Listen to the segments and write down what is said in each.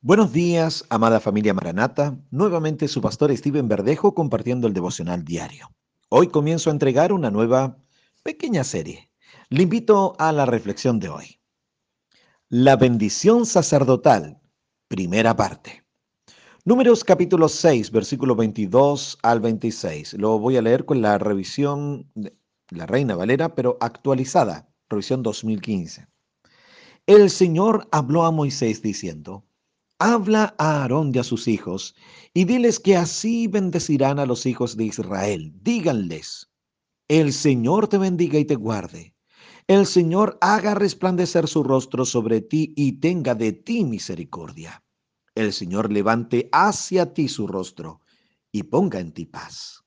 Buenos días, amada familia Maranata. Nuevamente su pastor Steven Verdejo compartiendo el devocional diario. Hoy comienzo a entregar una nueva pequeña serie. Le invito a la reflexión de hoy. La bendición sacerdotal, primera parte. Números capítulo 6, versículo 22 al 26. Lo voy a leer con la revisión de la Reina Valera, pero actualizada, revisión 2015. El Señor habló a Moisés diciendo, Habla a Aarón y a sus hijos, y diles que así bendecirán a los hijos de Israel. Díganles, el Señor te bendiga y te guarde. El Señor haga resplandecer su rostro sobre ti y tenga de ti misericordia. El Señor levante hacia ti su rostro y ponga en ti paz.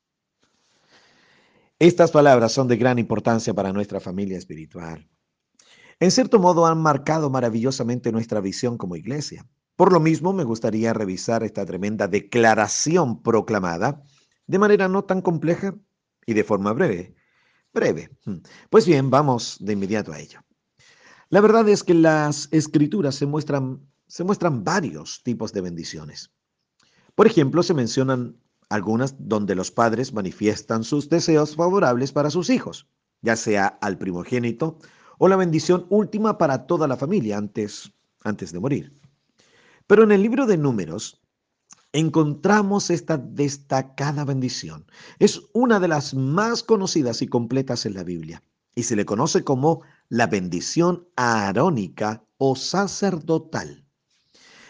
Estas palabras son de gran importancia para nuestra familia espiritual. En cierto modo han marcado maravillosamente nuestra visión como iglesia. Por lo mismo, me gustaría revisar esta tremenda declaración proclamada de manera no tan compleja y de forma breve. Breve. Hmm. Pues bien, vamos de inmediato a ello. La verdad es que las escrituras se muestran, se muestran varios tipos de bendiciones. Por ejemplo, se mencionan algunas donde los padres manifiestan sus deseos favorables para sus hijos, ya sea al primogénito o la bendición última para toda la familia antes, antes de morir. Pero en el libro de números encontramos esta destacada bendición. Es una de las más conocidas y completas en la Biblia y se le conoce como la bendición aarónica o sacerdotal.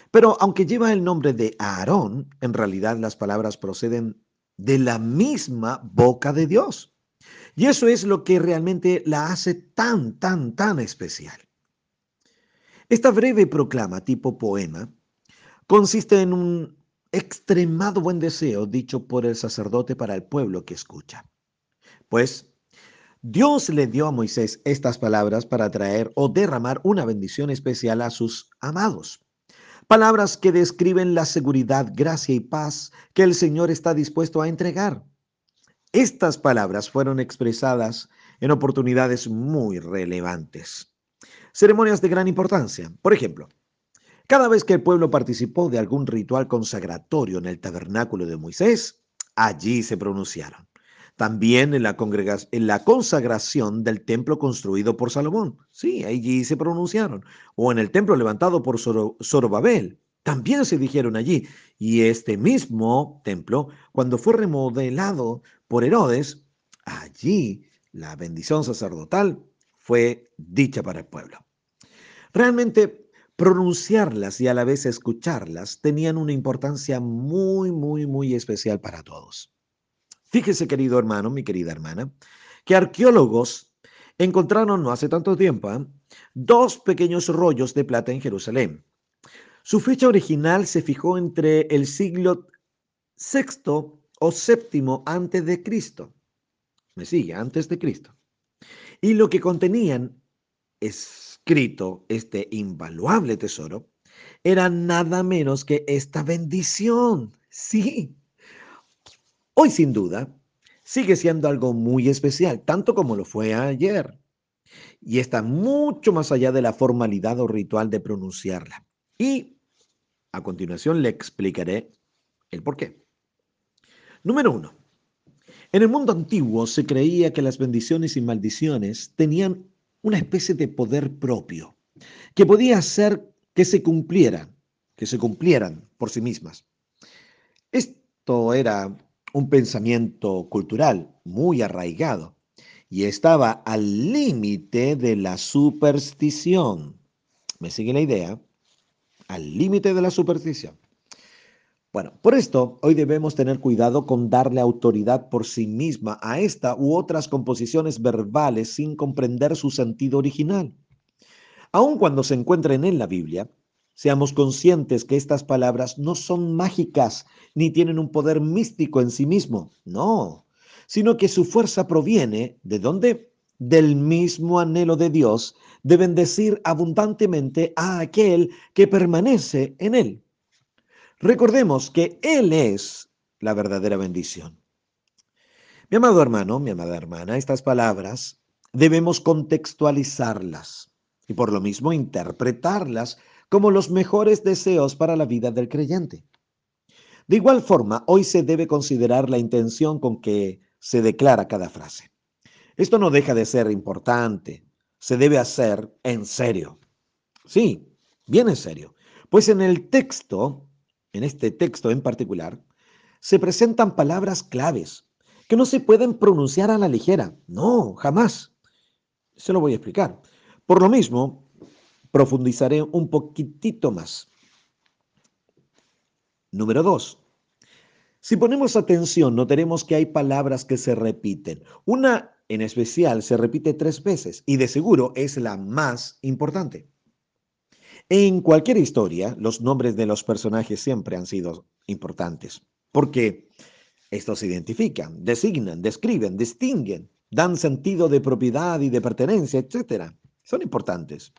Pero aunque lleva el nombre de Aarón, en realidad las palabras proceden de la misma boca de Dios. Y eso es lo que realmente la hace tan, tan, tan especial. Esta breve proclama tipo poema consiste en un extremado buen deseo dicho por el sacerdote para el pueblo que escucha. Pues Dios le dio a Moisés estas palabras para traer o derramar una bendición especial a sus amados. Palabras que describen la seguridad, gracia y paz que el Señor está dispuesto a entregar. Estas palabras fueron expresadas en oportunidades muy relevantes. Ceremonias de gran importancia. Por ejemplo, cada vez que el pueblo participó de algún ritual consagratorio en el tabernáculo de Moisés, allí se pronunciaron. También en la, consagración del templo construido por Salomón. Sí, allí se pronunciaron. O en el templo levantado por Zorobabel. También se dijeron allí. Y este mismo templo, cuando fue remodelado por Herodes, allí la bendición sacerdotal fue dicha para el pueblo. Realmente pronunciarlas y a la vez escucharlas tenían una importancia muy, muy, muy especial para todos. Fíjese, querido hermano, mi querida hermana, que arqueólogos encontraron no hace tanto tiempo ¿eh? dos pequeños rollos de plata en Jerusalén. Su fecha original se fijó entre el siglo VI o VII antes de Cristo. Me sigue, antes de Cristo. Y lo que contenían es escrito este invaluable tesoro era nada menos que esta bendición. Sí. Hoy sin duda sigue siendo algo muy especial, tanto como lo fue ayer. Y está mucho más allá de la formalidad o ritual de pronunciarla. Y a continuación le explicaré el por qué. Número uno. En el mundo antiguo se creía que las bendiciones y maldiciones tenían una especie de poder propio que podía hacer que se cumplieran, que se cumplieran por sí mismas. Esto era un pensamiento cultural muy arraigado y estaba al límite de la superstición. ¿Me sigue la idea? Al límite de la superstición. Bueno, por esto hoy debemos tener cuidado con darle autoridad por sí misma a esta u otras composiciones verbales sin comprender su sentido original. Aun cuando se encuentren en la Biblia, seamos conscientes que estas palabras no son mágicas ni tienen un poder místico en sí mismo, no, sino que su fuerza proviene de dónde? Del mismo anhelo de Dios de bendecir abundantemente a aquel que permanece en él. Recordemos que Él es la verdadera bendición. Mi amado hermano, mi amada hermana, estas palabras debemos contextualizarlas y por lo mismo interpretarlas como los mejores deseos para la vida del creyente. De igual forma, hoy se debe considerar la intención con que se declara cada frase. Esto no deja de ser importante, se debe hacer en serio. Sí, bien en serio. Pues en el texto, en este texto en particular, se presentan palabras claves que no se pueden pronunciar a la ligera. No, jamás. Se lo voy a explicar. Por lo mismo, profundizaré un poquitito más. Número dos. Si ponemos atención, notaremos que hay palabras que se repiten. Una en especial se repite tres veces y de seguro es la más importante. En cualquier historia, los nombres de los personajes siempre han sido importantes, porque estos identifican, designan, describen, distinguen, dan sentido de propiedad y de pertenencia, etc. Son importantes.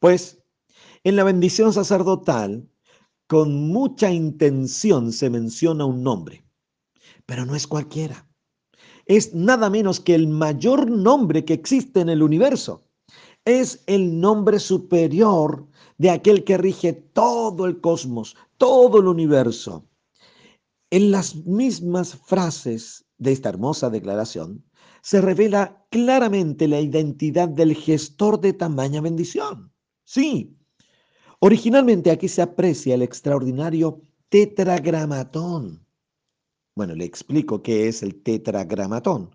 Pues en la bendición sacerdotal, con mucha intención se menciona un nombre, pero no es cualquiera es nada menos que el mayor nombre que existe en el universo. Es el nombre superior de aquel que rige todo el cosmos, todo el universo. En las mismas frases de esta hermosa declaración se revela claramente la identidad del gestor de tamaña bendición. Sí, originalmente aquí se aprecia el extraordinario tetragramatón bueno, le explico qué es el tetragramatón.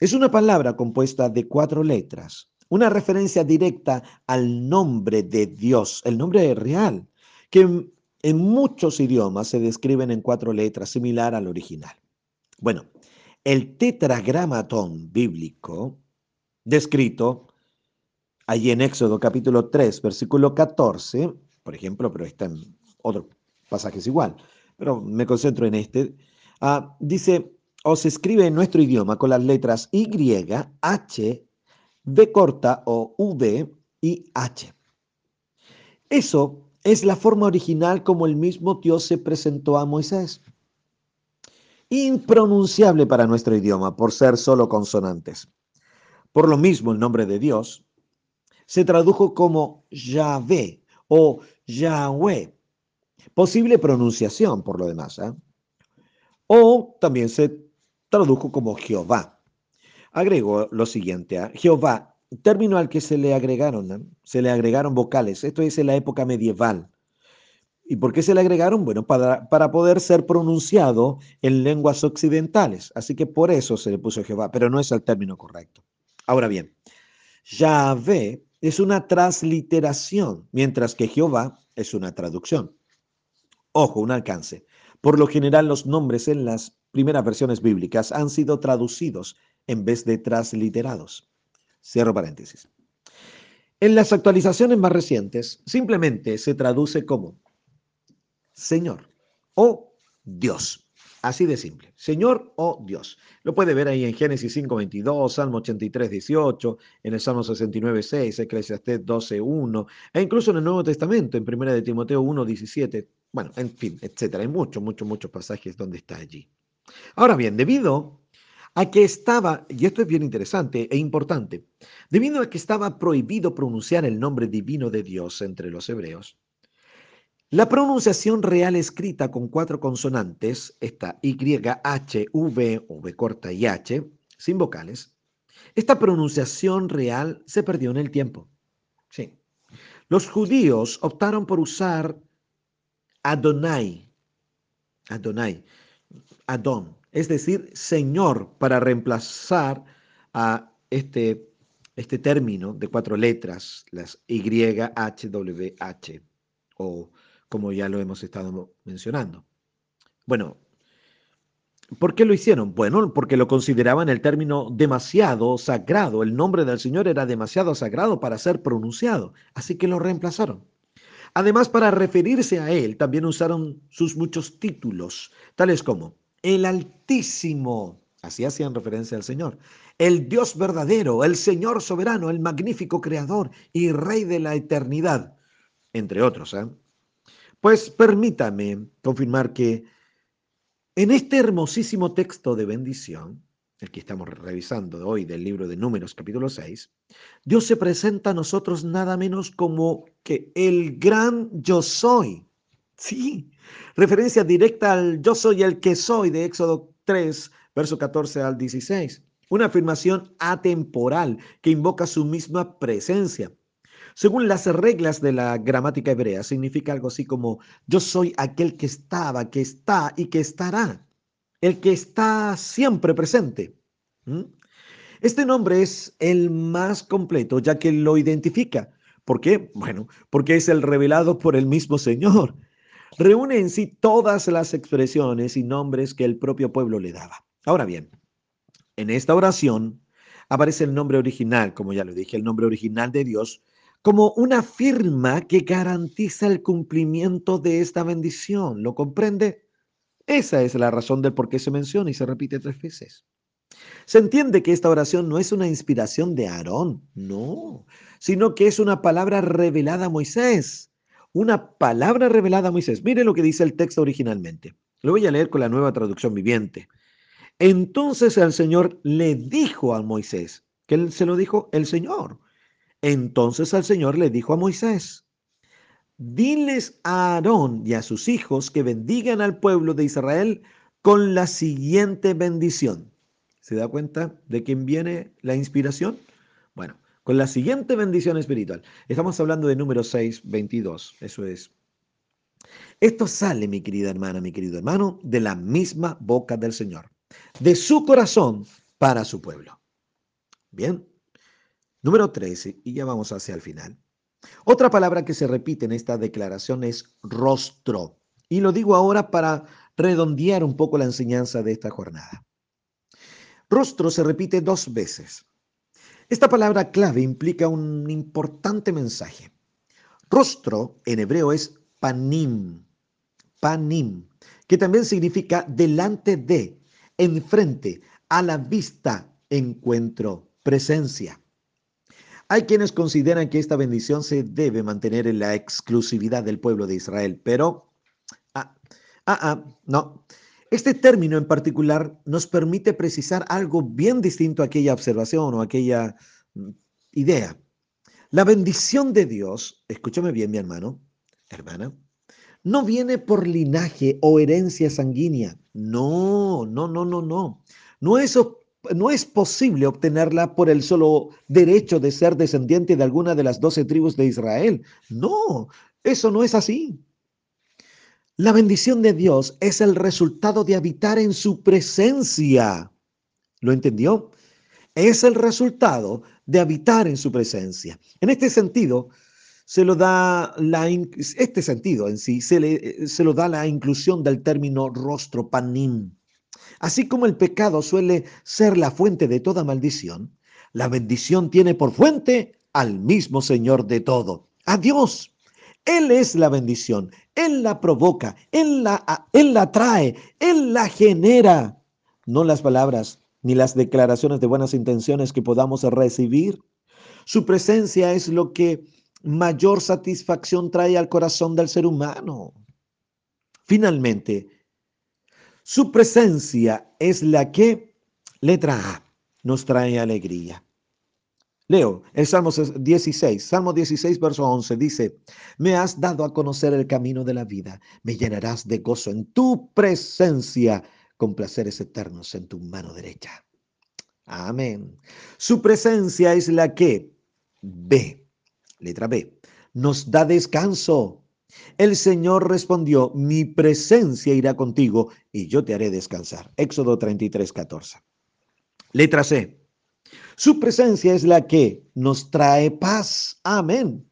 Es una palabra compuesta de cuatro letras, una referencia directa al nombre de Dios, el nombre real, que en muchos idiomas se describen en cuatro letras, similar al original. Bueno, el tetragramatón bíblico, descrito allí en Éxodo capítulo 3, versículo 14, por ejemplo, pero está en otros pasajes igual, pero me concentro en este, Ah, dice, o se escribe en nuestro idioma con las letras Y, H, B corta o V y H. Eso es la forma original como el mismo Dios se presentó a Moisés. Impronunciable para nuestro idioma por ser solo consonantes. Por lo mismo, el nombre de Dios se tradujo como Yahvé o Yahweh. Posible pronunciación, por lo demás. ¿eh? o también se tradujo como Jehová. Agrego lo siguiente a Jehová, término al que se le agregaron, se le agregaron vocales. Esto es en la época medieval. ¿Y por qué se le agregaron? Bueno, para, para poder ser pronunciado en lenguas occidentales. Así que por eso se le puso Jehová, pero no es el término correcto. Ahora bien, Yahvé es una transliteración, mientras que Jehová es una traducción. Ojo, un alcance. Por lo general, los nombres en las primeras versiones bíblicas han sido traducidos en vez de transliterados. Cierro paréntesis. En las actualizaciones más recientes, simplemente se traduce como Señor o Dios. Así de simple. Señor o Dios. Lo puede ver ahí en Génesis 5.22, Salmo 83.18, en el Salmo 69.6, Eclesiastés 12.1, e incluso en el Nuevo Testamento, en 1 de Timoteo 1.17, bueno, en fin, etcétera. Hay muchos, muchos, muchos pasajes donde está allí. Ahora bien, debido a que estaba, y esto es bien interesante e importante, debido a que estaba prohibido pronunciar el nombre divino de Dios entre los hebreos, la pronunciación real escrita con cuatro consonantes, esta Y, H, V V corta y H, sin vocales, esta pronunciación real se perdió en el tiempo. Sí. Los judíos optaron por usar Adonai, Adonai, Adon, es decir, Señor, para reemplazar a este, este término de cuatro letras, las YHWH, o como ya lo hemos estado mencionando. Bueno, ¿por qué lo hicieron? Bueno, porque lo consideraban el término demasiado sagrado, el nombre del Señor era demasiado sagrado para ser pronunciado, así que lo reemplazaron. Además, para referirse a él, también usaron sus muchos títulos, tales como el Altísimo, así hacían referencia al Señor, el Dios verdadero, el Señor soberano, el magnífico Creador y Rey de la eternidad, entre otros. ¿eh? Pues permítame confirmar que en este hermosísimo texto de bendición, el que estamos revisando hoy del libro de Números capítulo 6, Dios se presenta a nosotros nada menos como que el gran yo soy. Sí, referencia directa al yo soy el que soy de Éxodo 3, verso 14 al 16. Una afirmación atemporal que invoca su misma presencia. Según las reglas de la gramática hebrea, significa algo así como yo soy aquel que estaba, que está y que estará el que está siempre presente. Este nombre es el más completo, ya que lo identifica. ¿Por qué? Bueno, porque es el revelado por el mismo Señor. Reúne en sí todas las expresiones y nombres que el propio pueblo le daba. Ahora bien, en esta oración aparece el nombre original, como ya lo dije, el nombre original de Dios, como una firma que garantiza el cumplimiento de esta bendición. ¿Lo comprende? Esa es la razón del por qué se menciona y se repite tres veces. Se entiende que esta oración no es una inspiración de Aarón, no, sino que es una palabra revelada a Moisés. Una palabra revelada a Moisés. Mire lo que dice el texto originalmente. Lo voy a leer con la nueva traducción viviente. Entonces el Señor le dijo a Moisés, que se lo dijo el Señor. Entonces el Señor le dijo a Moisés, diles a Aarón y a sus hijos que bendigan al pueblo de Israel con la siguiente bendición. ¿Se da cuenta de quién viene la inspiración? Bueno, con la siguiente bendición espiritual. Estamos hablando de número 6, 22. Eso es. Esto sale, mi querida hermana, mi querido hermano, de la misma boca del Señor, de su corazón para su pueblo. Bien. Número 13, y ya vamos hacia el final. Otra palabra que se repite en esta declaración es rostro. Y lo digo ahora para redondear un poco la enseñanza de esta jornada. Rostro se repite dos veces. Esta palabra clave implica un importante mensaje. Rostro en hebreo es panim, panim, que también significa delante de, enfrente, a la vista, encuentro, presencia. Hay quienes consideran que esta bendición se debe mantener en la exclusividad del pueblo de Israel, pero, ah, ah, ah, no. Este término en particular nos permite precisar algo bien distinto a aquella observación o aquella mm, idea. La bendición de Dios, escúchame bien mi hermano, hermana, no viene por linaje o herencia sanguínea. No, no, no, no, no. No es no es posible obtenerla por el solo derecho de ser descendiente de alguna de las doce tribus de Israel. No, eso no es así. La bendición de Dios es el resultado de habitar en su presencia. ¿Lo entendió? Es el resultado de habitar en su presencia. En este sentido, se lo da la este sentido en sí se, le, se lo da la inclusión del término rostro panim Así como el pecado suele ser la fuente de toda maldición, la bendición tiene por fuente al mismo Señor de todo, a Dios. Él es la bendición, Él la provoca, Él la, Él la trae, Él la genera. No las palabras ni las declaraciones de buenas intenciones que podamos recibir. Su presencia es lo que mayor satisfacción trae al corazón del ser humano. Finalmente, su presencia es la que, letra A, nos trae alegría. Leo el Salmo 16, Salmo 16, verso 11, dice, me has dado a conocer el camino de la vida, me llenarás de gozo en tu presencia, con placeres eternos en tu mano derecha. Amén. Su presencia es la que, B, letra B, nos da descanso. El Señor respondió, mi presencia irá contigo y yo te haré descansar. Éxodo 33, 14. Letra C. Su presencia es la que nos trae paz. Amén.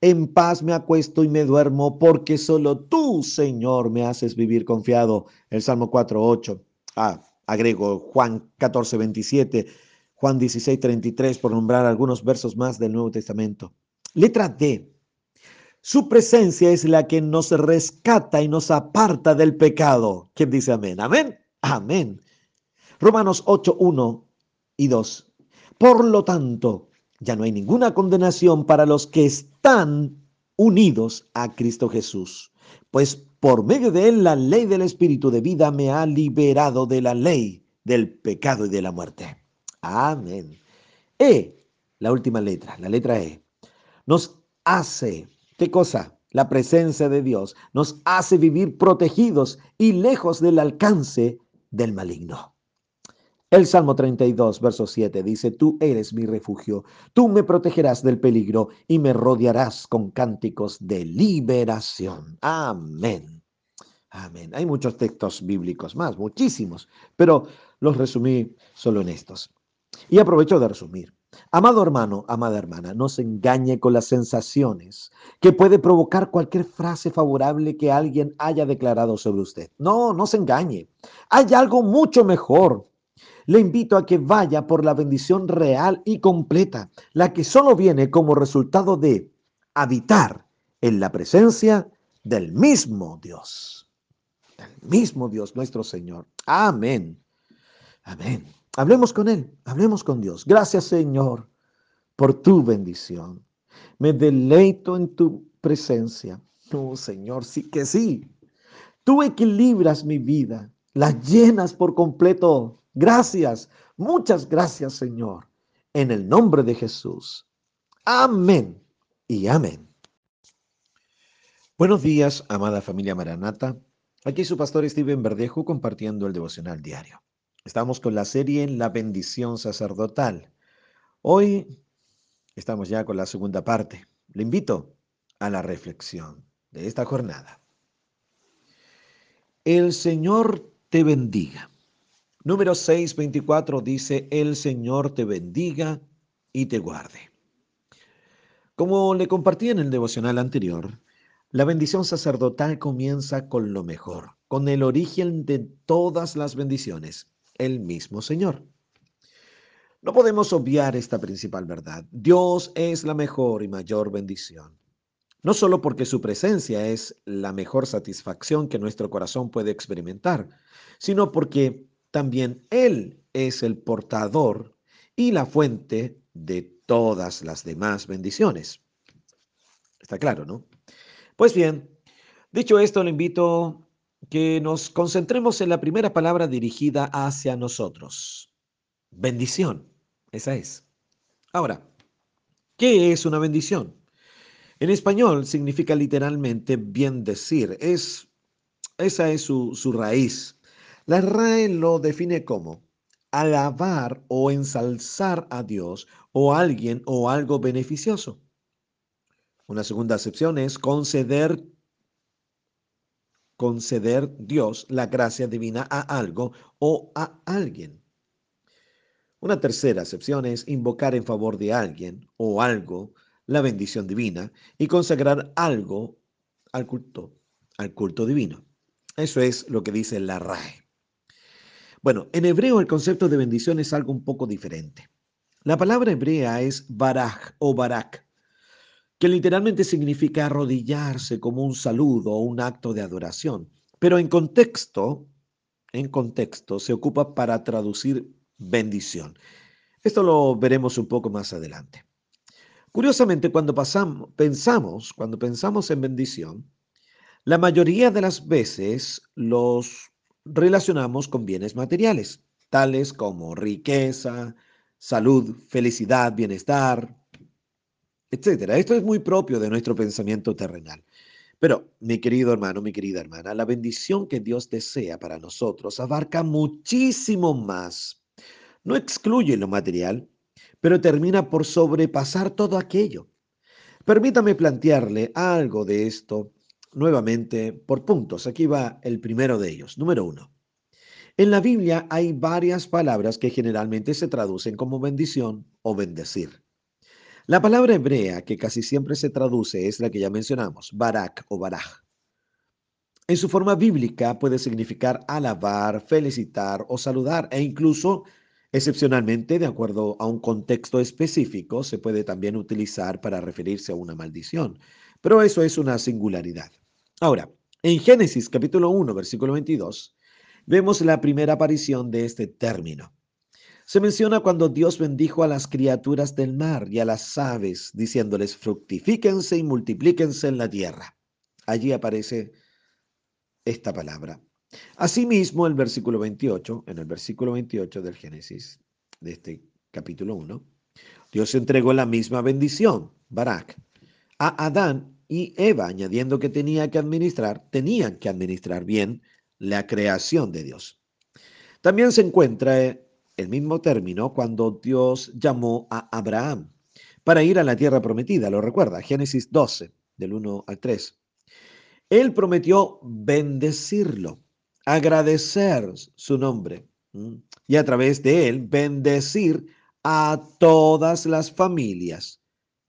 En paz me acuesto y me duermo porque solo tú, Señor, me haces vivir confiado. El Salmo 4, 8. Ah, agrego Juan 14, 27, Juan 16, 33, por nombrar algunos versos más del Nuevo Testamento. Letra D. Su presencia es la que nos rescata y nos aparta del pecado. ¿Quién dice amén? Amén. Amén. Romanos 8, 1 y 2. Por lo tanto, ya no hay ninguna condenación para los que están unidos a Cristo Jesús, pues por medio de él la ley del Espíritu de vida me ha liberado de la ley del pecado y de la muerte. Amén. E, la última letra, la letra E, nos hace, ¿qué cosa? La presencia de Dios nos hace vivir protegidos y lejos del alcance del maligno. El Salmo 32, verso 7 dice, Tú eres mi refugio, tú me protegerás del peligro y me rodearás con cánticos de liberación. Amén. Amén. Hay muchos textos bíblicos más, muchísimos, pero los resumí solo en estos. Y aprovecho de resumir. Amado hermano, amada hermana, no se engañe con las sensaciones que puede provocar cualquier frase favorable que alguien haya declarado sobre usted. No, no se engañe. Hay algo mucho mejor le invito a que vaya por la bendición real y completa, la que solo viene como resultado de habitar en la presencia del mismo Dios. Del mismo Dios, nuestro Señor. Amén. Amén. Hablemos con Él, hablemos con Dios. Gracias, Señor, por tu bendición. Me deleito en tu presencia. Oh, Señor, sí que sí. Tú equilibras mi vida, la llenas por completo Gracias, muchas gracias Señor, en el nombre de Jesús. Amén y amén. Buenos días, amada familia Maranata. Aquí su pastor Steven Verdejo compartiendo el devocional diario. Estamos con la serie La bendición sacerdotal. Hoy estamos ya con la segunda parte. Le invito a la reflexión de esta jornada. El Señor te bendiga. Número 624 dice, el Señor te bendiga y te guarde. Como le compartí en el devocional anterior, la bendición sacerdotal comienza con lo mejor, con el origen de todas las bendiciones, el mismo Señor. No podemos obviar esta principal verdad. Dios es la mejor y mayor bendición. No solo porque su presencia es la mejor satisfacción que nuestro corazón puede experimentar, sino porque también Él es el portador y la fuente de todas las demás bendiciones. Está claro, ¿no? Pues bien, dicho esto, le invito que nos concentremos en la primera palabra dirigida hacia nosotros. Bendición. Esa es. Ahora, ¿qué es una bendición? En español significa literalmente bien decir. Es, esa es su, su raíz. La RAE lo define como alabar o ensalzar a Dios o a alguien o algo beneficioso. Una segunda acepción es conceder conceder Dios la gracia divina a algo o a alguien. Una tercera acepción es invocar en favor de alguien o algo la bendición divina y consagrar algo al culto, al culto divino. Eso es lo que dice la RAE. Bueno, en hebreo el concepto de bendición es algo un poco diferente. La palabra hebrea es baraj o barak, que literalmente significa arrodillarse como un saludo o un acto de adoración, pero en contexto, en contexto se ocupa para traducir bendición. Esto lo veremos un poco más adelante. Curiosamente, cuando pensamos, cuando pensamos en bendición, la mayoría de las veces los relacionamos con bienes materiales, tales como riqueza, salud, felicidad, bienestar, etc. Esto es muy propio de nuestro pensamiento terrenal. Pero, mi querido hermano, mi querida hermana, la bendición que Dios desea para nosotros abarca muchísimo más. No excluye lo material, pero termina por sobrepasar todo aquello. Permítame plantearle algo de esto nuevamente por puntos. Aquí va el primero de ellos. Número uno. En la Biblia hay varias palabras que generalmente se traducen como bendición o bendecir. La palabra hebrea que casi siempre se traduce es la que ya mencionamos, barak o baraj. En su forma bíblica puede significar alabar, felicitar o saludar e incluso, excepcionalmente, de acuerdo a un contexto específico, se puede también utilizar para referirse a una maldición. Pero eso es una singularidad. Ahora, en Génesis capítulo 1, versículo 22, vemos la primera aparición de este término. Se menciona cuando Dios bendijo a las criaturas del mar y a las aves, diciéndoles, fructifíquense y multiplíquense en la tierra. Allí aparece esta palabra. Asimismo, el versículo 28, en el versículo 28 del Génesis, de este capítulo 1, Dios entregó la misma bendición, Barak, a Adán y Eva, añadiendo que tenía que administrar, tenían que administrar bien la creación de Dios. También se encuentra el mismo término cuando Dios llamó a Abraham para ir a la tierra prometida, lo recuerda, Génesis 12, del 1 al 3. Él prometió bendecirlo, agradecer su nombre y a través de él bendecir a todas las familias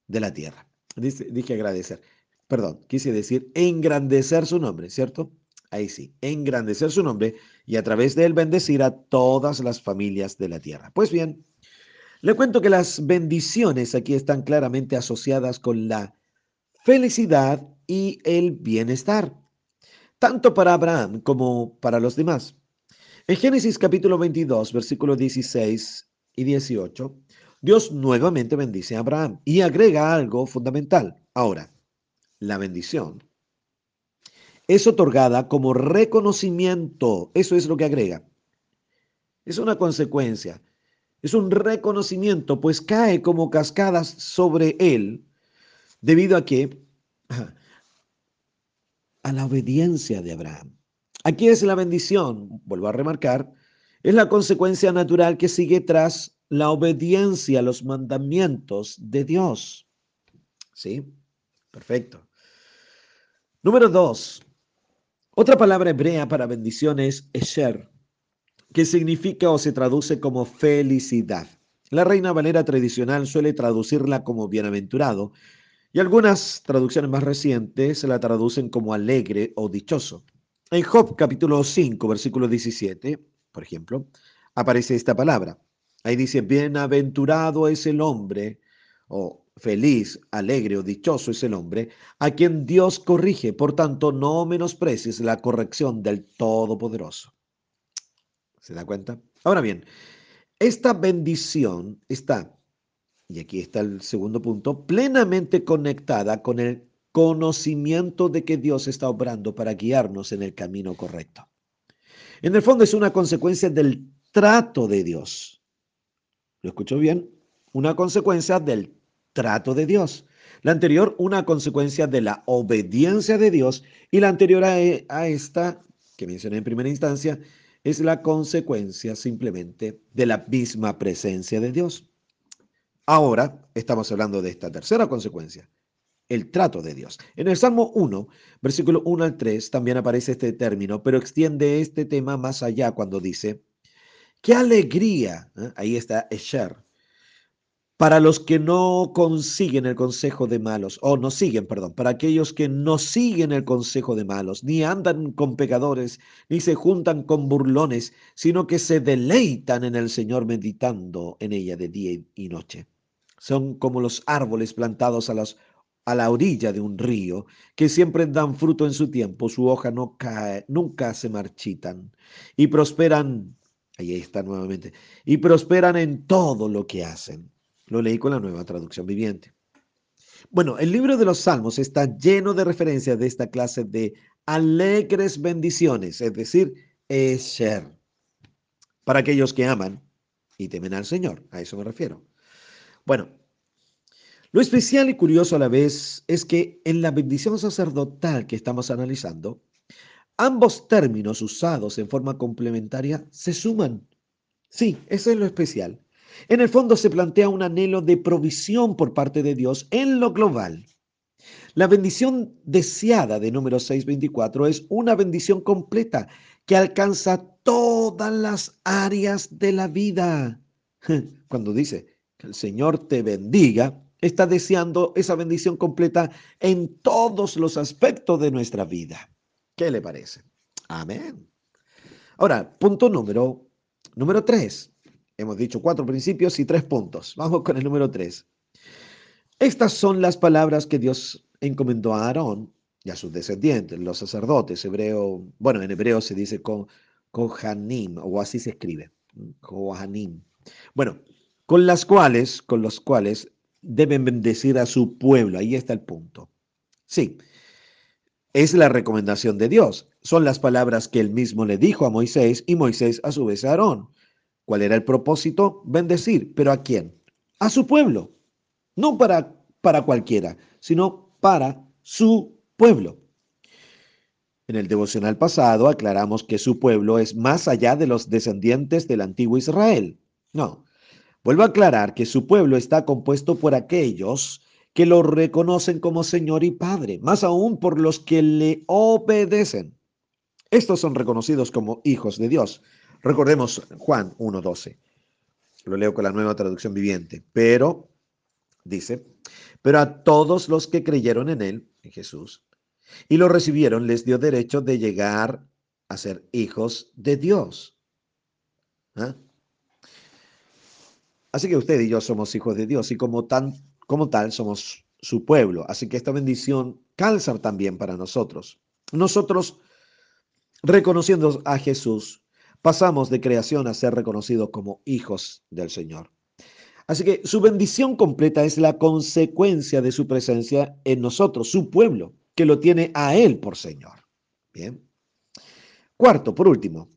de la tierra. dije agradecer, perdón, quise decir engrandecer su nombre, ¿cierto? Ahí sí, engrandecer su nombre y a través de él bendecir a todas las familias de la tierra. Pues bien, le cuento que las bendiciones aquí están claramente asociadas con la felicidad y el bienestar, tanto para Abraham como para los demás. En Génesis capítulo 22, versículos 16 y 18, Dios nuevamente bendice a Abraham y agrega algo fundamental. Ahora, la bendición es otorgada como reconocimiento. Eso es lo que agrega. Es una consecuencia. Es un reconocimiento, pues cae como cascadas sobre él debido a que a la obediencia de Abraham. Aquí es la bendición, vuelvo a remarcar, es la consecuencia natural que sigue tras la obediencia a los mandamientos de Dios. ¿Sí? Perfecto. Número dos, otra palabra hebrea para bendición es Esher, que significa o se traduce como felicidad. La Reina Valera tradicional suele traducirla como bienaventurado y algunas traducciones más recientes se la traducen como alegre o dichoso. En Job capítulo 5, versículo 17, por ejemplo, aparece esta palabra. Ahí dice, bienaventurado es el hombre o feliz, alegre o dichoso es el hombre a quien Dios corrige. Por tanto, no menosprecies la corrección del Todopoderoso. ¿Se da cuenta? Ahora bien, esta bendición está, y aquí está el segundo punto, plenamente conectada con el conocimiento de que Dios está obrando para guiarnos en el camino correcto. En el fondo es una consecuencia del trato de Dios. ¿Lo escucho bien? Una consecuencia del trato de Dios. La anterior, una consecuencia de la obediencia de Dios. Y la anterior a, e, esta, que mencioné en primera instancia, es la consecuencia simplemente de la misma presencia de Dios. Ahora estamos hablando de esta tercera consecuencia, el trato de Dios. En el Salmo 1, versículo 1 al 3, también aparece este término, pero extiende este tema más allá cuando dice, qué alegría, ¿eh? ahí está Esher, para los que no consiguen el consejo de malos, o no siguen, perdón, para aquellos que no siguen el consejo de malos, ni andan con pecadores, ni se juntan con burlones, sino que se deleitan en el Señor meditando en ella de día y noche. Son como los árboles plantados a, la orilla de un río, que siempre dan fruto en su tiempo, su hoja no cae, nunca se marchitan, y prosperan, ahí está nuevamente, y prosperan en todo lo que hacen. Lo leí con la nueva traducción viviente. Bueno, el libro de los Salmos está lleno de referencias de esta clase de alegres bendiciones, es decir, Esher, para aquellos que aman y temen al Señor. A eso me refiero. Bueno, lo especial y curioso a la vez es que en la bendición sacerdotal que estamos analizando, ambos términos usados en forma complementaria se suman. Sí, eso es lo especial. En el fondo se plantea un anhelo de provisión por parte de Dios en lo global. La bendición deseada de número 624 es una bendición completa que alcanza todas las áreas de la vida. Cuando dice que el Señor te bendiga, está deseando esa bendición completa en todos los aspectos de nuestra vida. ¿Qué le parece? Amén. Ahora, punto número, número tres. Hemos dicho cuatro principios y tres puntos. Vamos con el número tres. Estas son las palabras que Dios encomendó a Aarón y a sus descendientes, los sacerdotes, hebreo, bueno, en hebreo se dice Kohanim, o así se escribe, Kohanim. Bueno, con las cuales, con los cuales deben bendecir a su pueblo. Ahí está el punto. Sí, es la recomendación de Dios. son las palabras que él mismo le dijo a Moisés y Moisés a su vez a Aarón. ¿Cuál era el propósito? Bendecir. ¿Pero a quién? A su pueblo. No para, para cualquiera, sino para su pueblo. En el devocional pasado aclaramos que su pueblo es más allá de los descendientes del antiguo Israel. No, vuelvo a aclarar que su pueblo está compuesto por aquellos que lo reconocen como Señor y Padre, más aún por los que le obedecen. Estos son reconocidos como hijos de Dios. Recordemos Juan 1.12. Lo leo con la nueva traducción viviente. Pero, dice, pero a todos los que creyeron en Él, en Jesús, y lo recibieron, les dio derecho de llegar a ser hijos de Dios. ¿Ah? Así que usted y yo somos hijos de Dios y como, tan, como tal somos su pueblo. Así que esta bendición calza también para nosotros. Nosotros reconociendo a Jesús, pasamos de creación a ser reconocidos como hijos del Señor. Así que su bendición completa es la consecuencia de su presencia en nosotros, su pueblo, que lo tiene a Él por Señor. Bien. Cuarto, por último,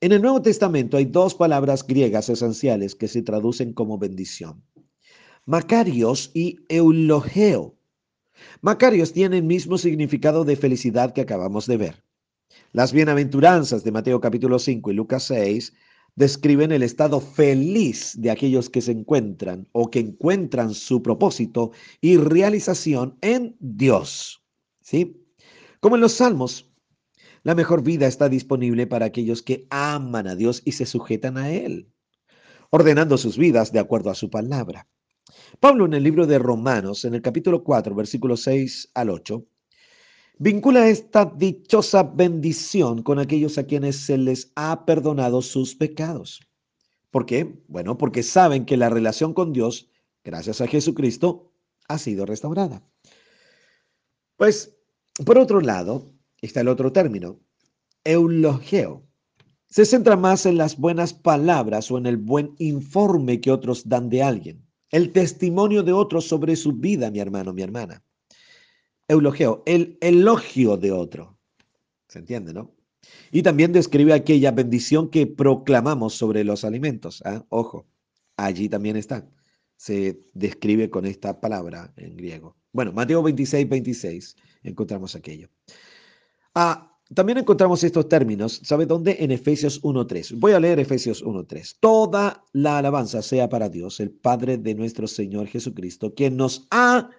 en el Nuevo Testamento hay dos palabras griegas esenciales que se traducen como bendición. Macarios y eulogeo. Macarios tiene el mismo significado de felicidad que acabamos de ver. Las bienaventuranzas de Mateo capítulo 5 y Lucas 6 describen el estado feliz de aquellos que se encuentran o que encuentran su propósito y realización en Dios. ¿Sí? Como en los Salmos, la mejor vida está disponible para aquellos que aman a Dios y se sujetan a Él, ordenando sus vidas de acuerdo a su palabra. Pablo en el libro de Romanos, en el capítulo 4, versículos 6 al 8, Vincula esta dichosa bendición con aquellos a quienes se les ha perdonado sus pecados. ¿Por qué? Bueno, porque saben que la relación con Dios, gracias a Jesucristo, ha sido restaurada. Pues, por otro lado, está el otro término, eulogeo. Se centra más en las buenas palabras o en el buen informe que otros dan de alguien, el testimonio de otros sobre su vida, mi hermano, mi hermana eulogeo, el elogio de otro. ¿Se entiende, no? Y también describe aquella bendición que proclamamos sobre los alimentos. ¿ah? Ojo, allí también está. Se describe con esta palabra en griego. Bueno, Mateo 26, 26, encontramos aquello. Ah, también encontramos estos términos, ¿sabe dónde? En Efesios 1.3. Voy a leer Efesios 1.3. Toda la alabanza sea para Dios, el Padre de nuestro Señor Jesucristo, quien nos ha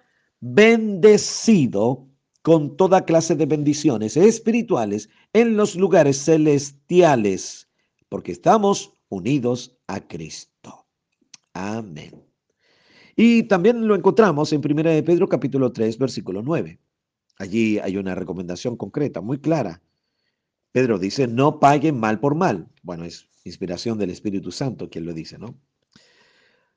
bendecido con toda clase de bendiciones espirituales en los lugares celestiales, porque estamos unidos a Cristo. Amén. Y también lo encontramos en 1 de Pedro capítulo 3, versículo 9. Allí hay una recomendación concreta, muy clara. Pedro dice, no paguen mal por mal. Bueno, es inspiración del Espíritu Santo quien lo dice, ¿no?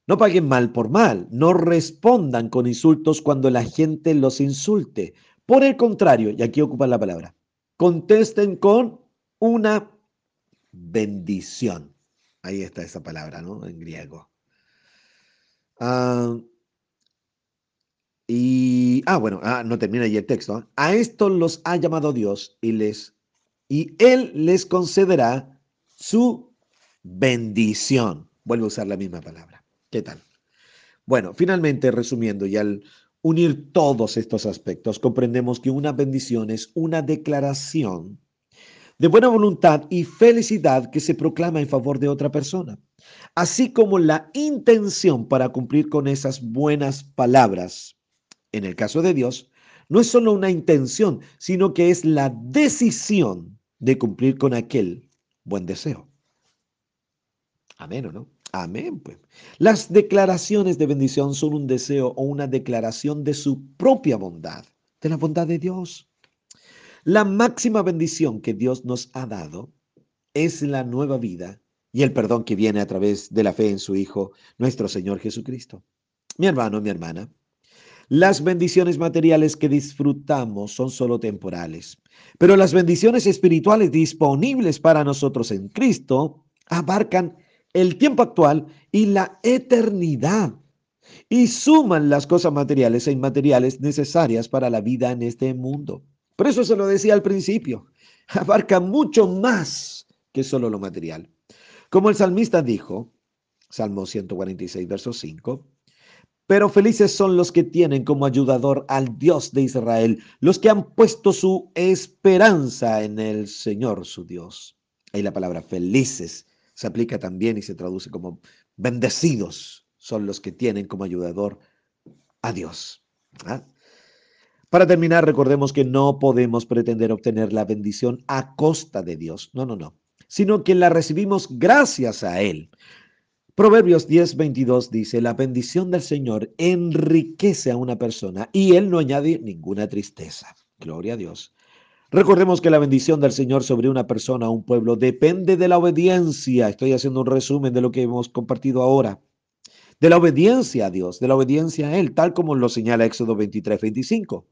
No paguen mal por mal, no respondan con insultos cuando la gente los insulte. Por el contrario, y aquí ocupan la palabra, contesten con una bendición. Ahí está esa palabra, ¿no? En griego. Ah, y, ah, bueno, ah, no termina ahí el texto. ¿eh? A esto los ha llamado Dios y les, y Él les concederá su bendición. Vuelvo a usar la misma palabra. ¿Qué tal? Bueno, finalmente, resumiendo, y al unir todos estos aspectos, comprendemos que una bendición es una declaración de buena voluntad y felicidad que se proclama en favor de otra persona, así como la intención para cumplir con esas buenas palabras. En el caso de Dios, no es solo una intención, sino que es la decisión de cumplir con aquel buen deseo. Amén o no? Amén. Pues. Las declaraciones de bendición son un deseo o una declaración de su propia bondad, de la bondad de Dios. La máxima bendición que Dios nos ha dado es la nueva vida y el perdón que viene a través de la fe en su Hijo, nuestro Señor Jesucristo. Mi hermano, mi hermana, las bendiciones materiales que disfrutamos son solo temporales, pero las bendiciones espirituales disponibles para nosotros en Cristo abarcan el tiempo actual y la eternidad. Y suman las cosas materiales e inmateriales necesarias para la vida en este mundo. Por eso se lo decía al principio, abarca mucho más que solo lo material. Como el salmista dijo, Salmo 146, verso 5, pero felices son los que tienen como ayudador al Dios de Israel, los que han puesto su esperanza en el Señor su Dios. Ahí la palabra felices se aplica también y se traduce como bendecidos son los que tienen como ayudador a Dios. ¿Ah? Para terminar, recordemos que no podemos pretender obtener la bendición a costa de Dios. No, no, no. Sino que la recibimos gracias a Él. Proverbios 10, 22 dice, la bendición del Señor enriquece a una persona y Él no añade ninguna tristeza. Gloria a Dios. Recordemos que la bendición del Señor sobre una persona, un pueblo, depende de la obediencia. Estoy haciendo un resumen de lo que hemos compartido ahora. De la obediencia a Dios, de la obediencia a Él, tal como lo señala Éxodo 23, 25.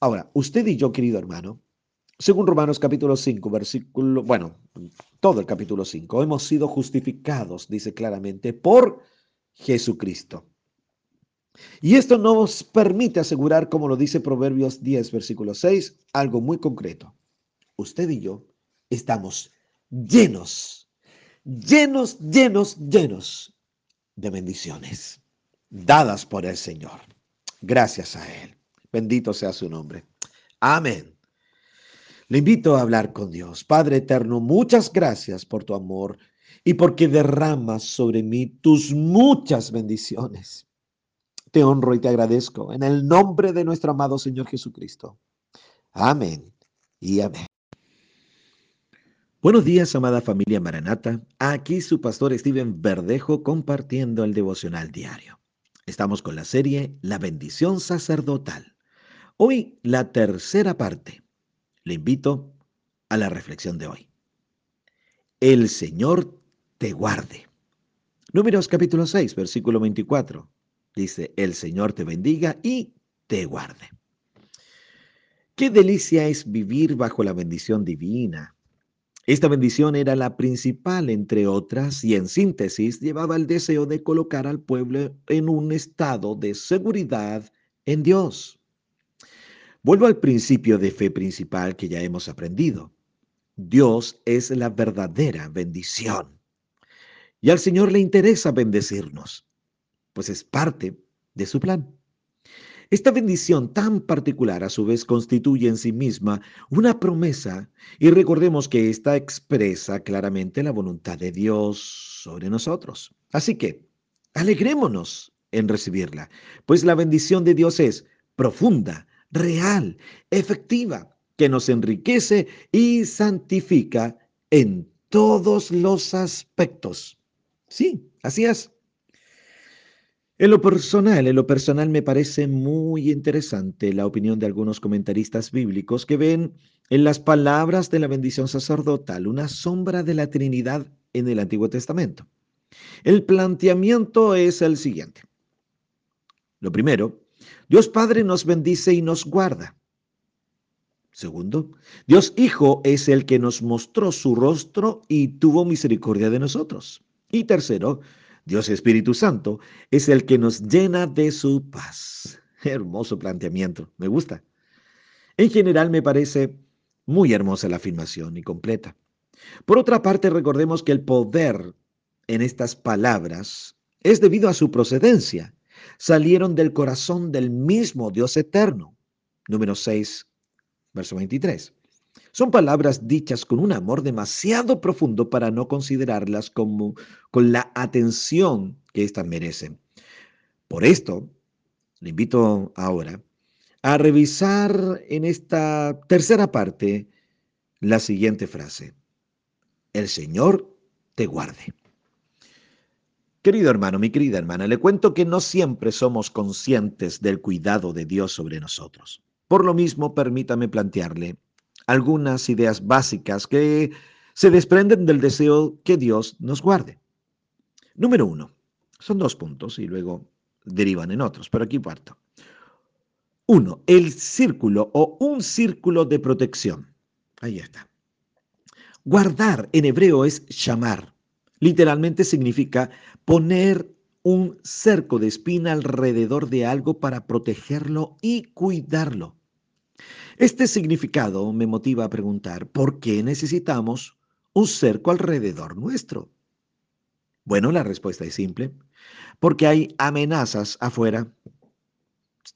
Ahora, usted y yo, querido hermano, según Romanos capítulo 5, versículo, bueno, todo el capítulo 5, hemos sido justificados, dice claramente, por Jesucristo. Y esto nos permite asegurar, como lo dice Proverbios 10, versículo 6, algo muy concreto. Usted y yo estamos llenos, llenos, llenos, llenos de bendiciones dadas por el Señor. Gracias a Él. Bendito sea su nombre. Amén. Le invito a hablar con Dios. Padre eterno, muchas gracias por tu amor y porque derramas sobre mí tus muchas bendiciones. Te honro y te agradezco en el nombre de nuestro amado Señor Jesucristo. Amén y amén. Buenos días, amada familia Maranata. Aquí su pastor Steven Verdejo compartiendo el devocional diario. Estamos con la serie La bendición sacerdotal. Hoy la tercera parte. Le invito a la reflexión de hoy. El Señor te guarde. Números capítulo 6, versículo 24. Dice, el Señor te bendiga y te guarde. Qué delicia es vivir bajo la bendición divina. Esta bendición era la principal, entre otras, y en síntesis llevaba el deseo de colocar al pueblo en un estado de seguridad en Dios. Vuelvo al principio de fe principal que ya hemos aprendido. Dios es la verdadera bendición. Y al Señor le interesa bendecirnos, pues es parte de su plan. Esta bendición tan particular a su vez constituye en sí misma una promesa y recordemos que esta expresa claramente la voluntad de Dios sobre nosotros. Así que, alegrémonos en recibirla, pues la bendición de Dios es profunda, real, efectiva, que nos enriquece y santifica en todos los aspectos. Sí, así es. En lo personal, en lo personal me parece muy interesante la opinión de algunos comentaristas bíblicos que ven en las palabras de la bendición sacerdotal una sombra de la Trinidad en el Antiguo Testamento. El planteamiento es el siguiente. Lo primero, Dios Padre nos bendice y nos guarda. Segundo, Dios Hijo es el que nos mostró su rostro y tuvo misericordia de nosotros. Y tercero, Dios Espíritu Santo es el que nos llena de su paz. Hermoso planteamiento, me gusta. En general me parece muy hermosa la afirmación y completa. Por otra parte, recordemos que el poder en estas palabras es debido a su procedencia salieron del corazón del mismo Dios eterno. Número 6, verso 23. Son palabras dichas con un amor demasiado profundo para no considerarlas como con la atención que éstas merecen. Por esto, le invito ahora a revisar en esta tercera parte la siguiente frase. El Señor te guarde. Querido hermano, mi querida hermana, le cuento que no siempre somos conscientes del cuidado de Dios sobre nosotros. Por lo mismo, permítame plantearle algunas ideas básicas que se desprenden del deseo que Dios nos guarde. Número uno, son dos puntos y luego derivan en otros, pero aquí parto. Uno, el círculo o un círculo de protección. Ahí está. Guardar en hebreo es llamar. Literalmente significa poner un cerco de espina alrededor de algo para protegerlo y cuidarlo. Este significado me motiva a preguntar, ¿por qué necesitamos un cerco alrededor nuestro? Bueno, la respuesta es simple, porque hay amenazas afuera.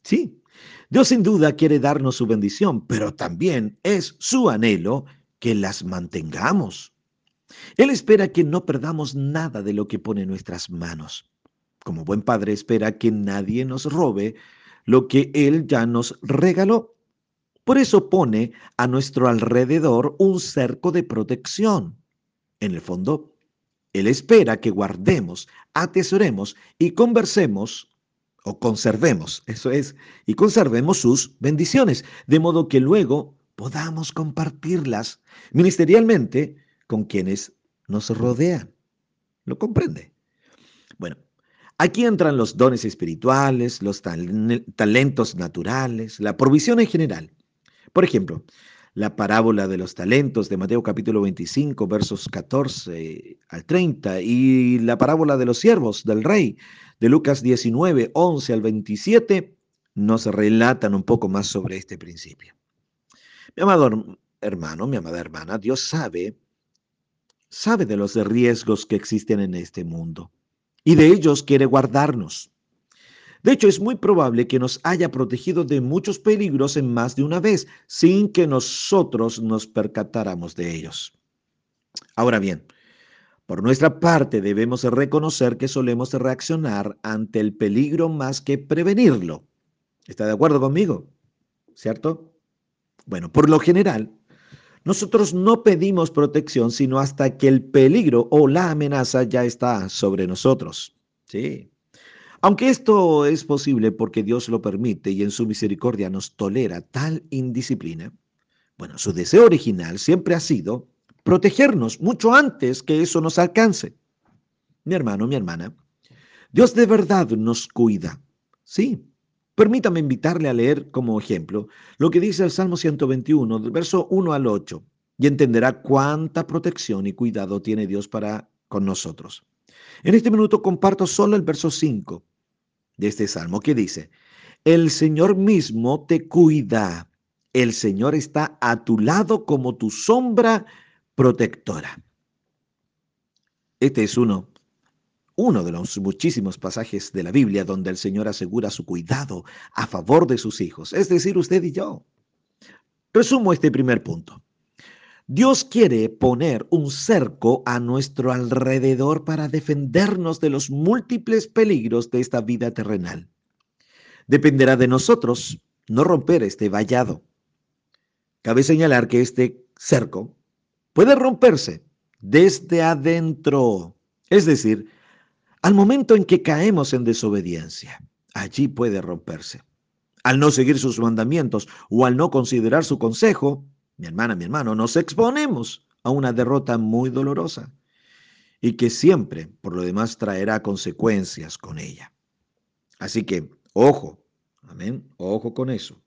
Sí, Dios sin duda quiere darnos su bendición, pero también es su anhelo que las mantengamos. Él espera que no perdamos nada de lo que pone en nuestras manos. Como buen padre espera que nadie nos robe lo que Él ya nos regaló. Por eso pone a nuestro alrededor un cerco de protección. En el fondo, Él espera que guardemos, atesoremos y conversemos o conservemos, eso es, y conservemos sus bendiciones, de modo que luego podamos compartirlas ministerialmente con quienes nos rodean. ¿Lo comprende? Bueno, aquí entran los dones espirituales, los talentos naturales, la provisión en general. Por ejemplo, la parábola de los talentos de Mateo capítulo 25, versos 14 al 30, y la parábola de los siervos del rey de Lucas 19, 11 al 27, nos relatan un poco más sobre este principio. Mi amado hermano, mi amada hermana, Dios sabe, sabe de los riesgos que existen en este mundo y de ellos quiere guardarnos. De hecho, es muy probable que nos haya protegido de muchos peligros en más de una vez, sin que nosotros nos percatáramos de ellos. Ahora bien, por nuestra parte debemos reconocer que solemos reaccionar ante el peligro más que prevenirlo. ¿Está de acuerdo conmigo? ¿Cierto? Bueno, por lo general, nosotros no pedimos protección sino hasta que el peligro o la amenaza ya está sobre nosotros. Sí. Aunque esto es posible porque Dios lo permite y en su misericordia nos tolera tal indisciplina, bueno, su deseo original siempre ha sido protegernos mucho antes que eso nos alcance. Mi hermano, mi hermana, Dios de verdad nos cuida. Sí. Permítame invitarle a leer como ejemplo lo que dice el Salmo 121, del verso 1 al 8, y entenderá cuánta protección y cuidado tiene Dios para con nosotros. En este minuto comparto solo el verso 5 de este salmo que dice, el Señor mismo te cuida, el Señor está a tu lado como tu sombra protectora. Este es uno, uno de los muchísimos pasajes de la Biblia donde el Señor asegura su cuidado a favor de sus hijos, es decir, usted y yo. Resumo este primer punto. Dios quiere poner un cerco a nuestro alrededor para defendernos de los múltiples peligros de esta vida terrenal. Dependerá de nosotros no romper este vallado. Cabe señalar que este cerco puede romperse desde adentro, es decir, al momento en que caemos en desobediencia. Allí puede romperse. Al no seguir sus mandamientos o al no considerar su consejo, mi hermana, mi hermano, nos exponemos a una derrota muy dolorosa y que siempre, por lo demás, traerá consecuencias con ella. Así que, ojo, amén, ojo con eso.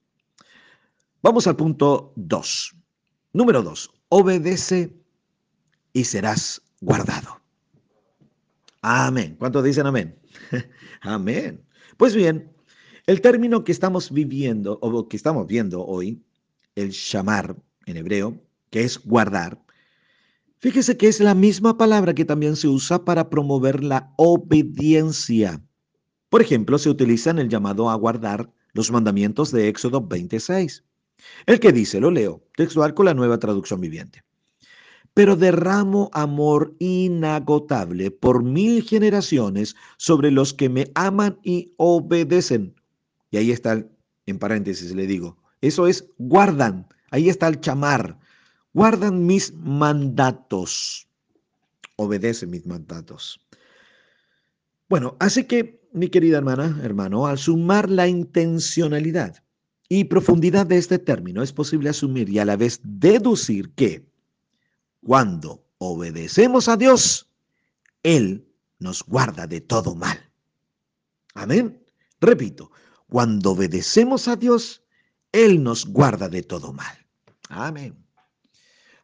Vamos al punto 2. Número 2, obedece y serás guardado. Amén. ¿Cuántos dicen amén? amén. Pues bien, el término que estamos viviendo o que estamos viendo hoy, el shamar, en hebreo, que es guardar, fíjese que es la misma palabra que también se usa para promover la obediencia. Por ejemplo, se utiliza en el llamado a guardar los mandamientos de Éxodo 26. El que dice, lo leo, textual con la nueva traducción viviente. Pero derramo amor inagotable por mil generaciones sobre los que me aman y obedecen. Y ahí está, en paréntesis le digo, eso es guardan Ahí está el chamar. Guardan mis mandatos. Obedecen mis mandatos. Bueno, así que, mi querida hermana, hermano, al sumar la intencionalidad y profundidad de este término, es posible asumir y a la vez deducir que cuando obedecemos a Dios, Él nos guarda de todo mal. Amén. Repito, cuando obedecemos a Dios, él nos guarda de todo mal. Amén.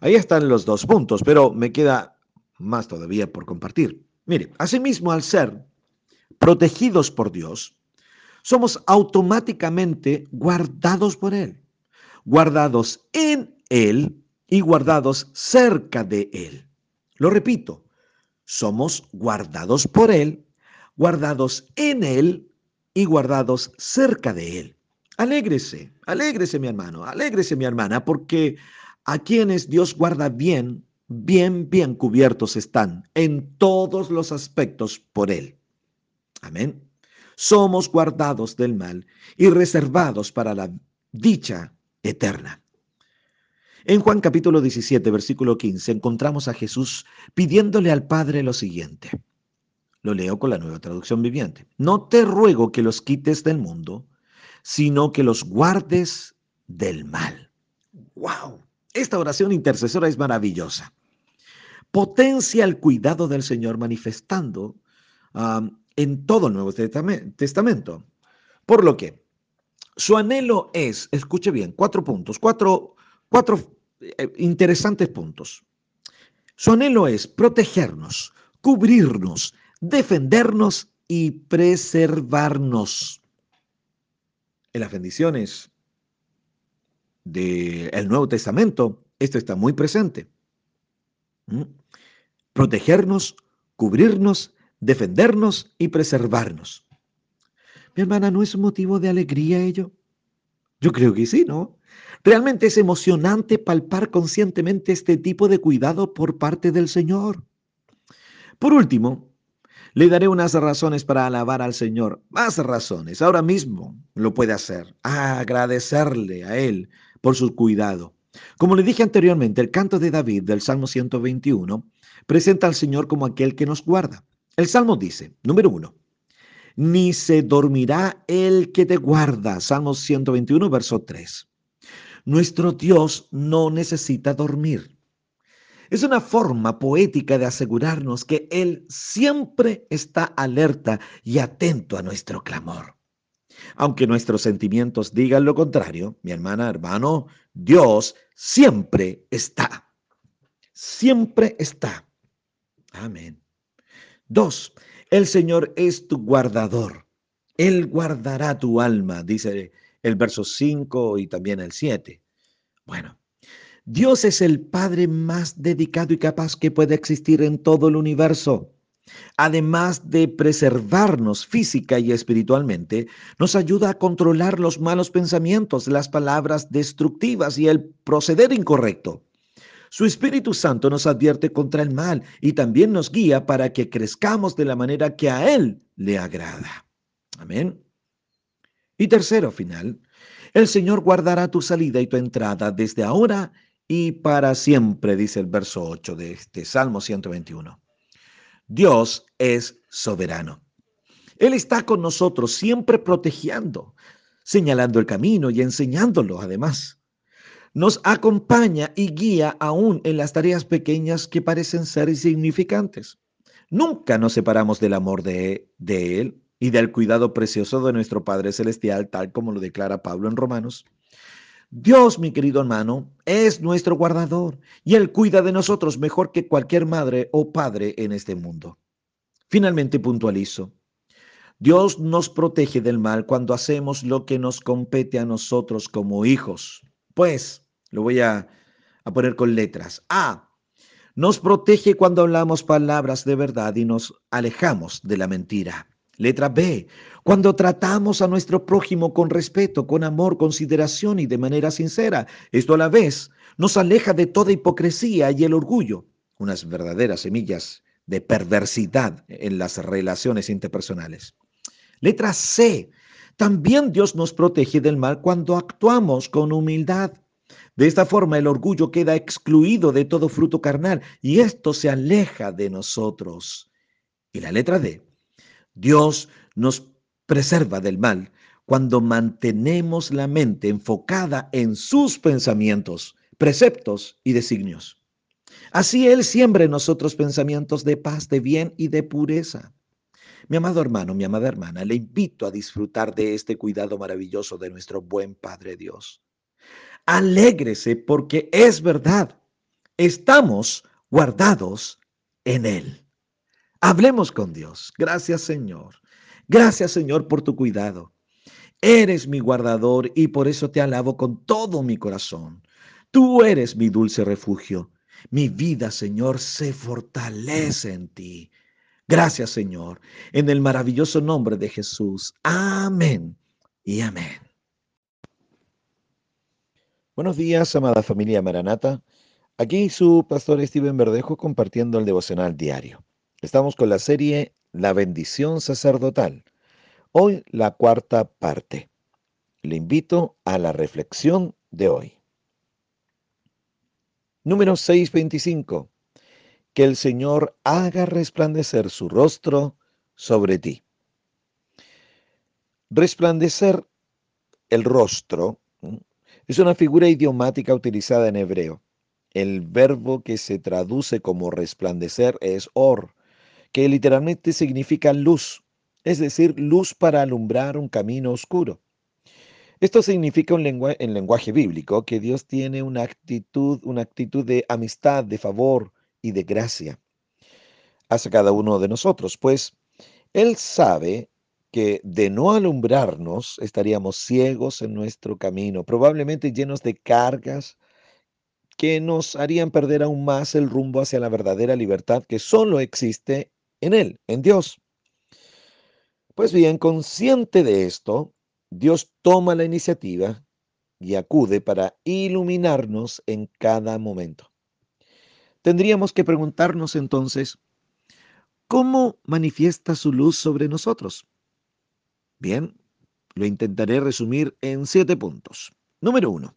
Ahí están los dos puntos, pero me queda más todavía por compartir. Mire, asimismo, al ser protegidos por Dios, somos automáticamente guardados por Él. guardados en Él y guardados cerca de Él. Lo repito, somos guardados por Él, guardados en Él y guardados cerca de Él. Alégrese, alégrese mi hermano, alégrese mi hermana, porque a quienes Dios guarda bien, bien, bien cubiertos están en todos los aspectos por Él. Amén. Somos guardados del mal y reservados para la dicha eterna. En Juan capítulo 17, versículo 15, encontramos a Jesús pidiéndole al Padre lo siguiente. Lo leo con la nueva traducción viviente. No te ruego que los quites del mundo, sino que los guardes del mal. ¡Wow! Esta oración intercesora es maravillosa. Potencia el cuidado del Señor manifestando en todo el Nuevo Testamento. Por lo que su anhelo es, escuche bien, cuatro puntos, cuatro, cuatro eh, interesantes puntos. Su anhelo es protegernos, cubrirnos, defendernos y preservarnos. En las bendiciones del Nuevo Testamento, esto está muy presente. ¿Mm? Protegernos, cubrirnos, defendernos y preservarnos. Mi hermana, ¿no es motivo de alegría ello? Yo creo que sí, ¿no? Realmente es emocionante palpar conscientemente este tipo de cuidado por parte del Señor. Por último, le daré unas razones para alabar al Señor. Más razones. Ahora mismo lo puede hacer. agradecerle a Él por su cuidado. Como le dije anteriormente, el canto de David del Salmo 121 presenta al Señor como aquel que nos guarda. El Salmo dice, número uno, ni se dormirá el que te guarda. Salmos 121, verso 3. Nuestro Dios no necesita dormir. Es una forma poética de asegurarnos que Él siempre está alerta y atento a nuestro clamor. Aunque nuestros sentimientos digan lo contrario, mi hermana, hermano, Dios siempre está. Siempre está. Amén. Dos, el Señor es tu guardador. Él guardará tu alma, dice el verso 5 y también el 7. Bueno, Dios es el Padre más dedicado y capaz que puede existir en todo el universo. Además de preservarnos física y espiritualmente, nos ayuda a controlar los malos pensamientos, las palabras destructivas y el proceder incorrecto. Su Espíritu Santo nos advierte contra el mal y también nos guía para que crezcamos de la manera que a Él le agrada. Amén. Y tercero, final, el Señor guardará tu salida y tu entrada desde ahora y para siempre, dice el verso 8 de este Salmo 121. Dios es soberano. Él está con nosotros siempre protegiendo, señalando el camino y enseñándolo además nos acompaña y guía aún en las tareas pequeñas que parecen ser insignificantes. Nunca nos separamos del amor de, de Él y del cuidado precioso de nuestro Padre Celestial, tal como lo declara Pablo en Romanos. Dios, mi querido hermano, es nuestro guardador y Él cuida de nosotros mejor que cualquier madre o padre en este mundo. Finalmente puntualizo. Dios nos protege del mal cuando hacemos lo que nos compete a nosotros como hijos. Pues lo voy a, poner con letras. A. Nos protege cuando hablamos palabras de verdad y nos alejamos de la mentira. Letra B. Cuando tratamos a nuestro prójimo con respeto, con amor, consideración y de manera sincera. Esto a la vez nos aleja de toda hipocresía y el orgullo, unas verdaderas semillas de perversidad en las relaciones interpersonales. Letra C. También Dios nos protege del mal cuando actuamos con humildad, de esta forma el orgullo queda excluido de todo fruto carnal y esto se aleja de nosotros. Y la letra D, Dios nos preserva del mal cuando mantenemos la mente enfocada en sus pensamientos, preceptos y designios. Así Él siembra en nosotros pensamientos de paz, de bien y de pureza. Mi amado hermano, mi amada hermana, le invito a disfrutar de este cuidado maravilloso de nuestro buen Padre Dios. Alégrese porque es verdad. Estamos guardados en Él. Hablemos con Dios. Gracias Señor. Gracias Señor por tu cuidado. Eres mi guardador y por eso te alabo con todo mi corazón. Tú eres mi dulce refugio. Mi vida, Señor, se fortalece en ti. Gracias, Señor, en el maravilloso nombre de Jesús. Amén y amén. Buenos días, amada familia Maranata. Aquí su pastor Steven Verdejo compartiendo el devocional diario. Estamos con la serie La bendición sacerdotal. Hoy la cuarta parte. Le invito a la reflexión de hoy. Número 625. Que el Señor haga resplandecer su rostro sobre ti. Resplandecer el rostro es una figura idiomática utilizada en hebreo. El verbo que se traduce como resplandecer es or, que literalmente significa luz, es decir, luz para alumbrar un camino oscuro. Esto significa en lenguaje bíblico que Dios tiene una actitud, una actitud de amistad, de favor y de gracia hacia cada uno de nosotros, pues Él sabe que de no alumbrarnos estaríamos ciegos en nuestro camino, probablemente llenos de cargas que nos harían perder aún más el rumbo hacia la verdadera libertad que solo existe en Él, en Dios. Pues bien, consciente de esto, Dios toma la iniciativa y acude para iluminarnos en cada momento. Tendríamos que preguntarnos entonces, ¿cómo manifiesta su luz sobre nosotros? Bien, lo intentaré resumir en siete puntos. Número uno.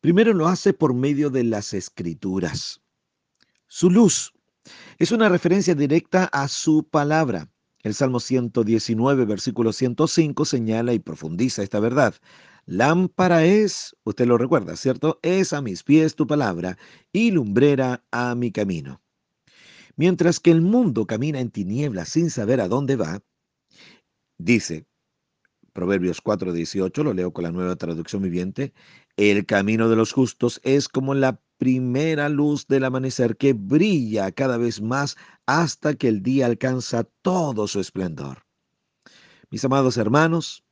Primero lo hace por medio de las escrituras. Su luz es una referencia directa a su palabra. El Salmo 119, versículo 105 señala y profundiza esta verdad. Lámpara es, usted lo recuerda, ¿cierto? Es a mis pies tu palabra y lumbrera a mi camino. Mientras que el mundo camina en tinieblas sin saber a dónde va, Dice, Proverbios 4:18, lo leo con la nueva traducción viviente, el camino de los justos es como la primera luz del amanecer que brilla cada vez más hasta que el día alcanza todo su esplendor. Mis amados hermanos,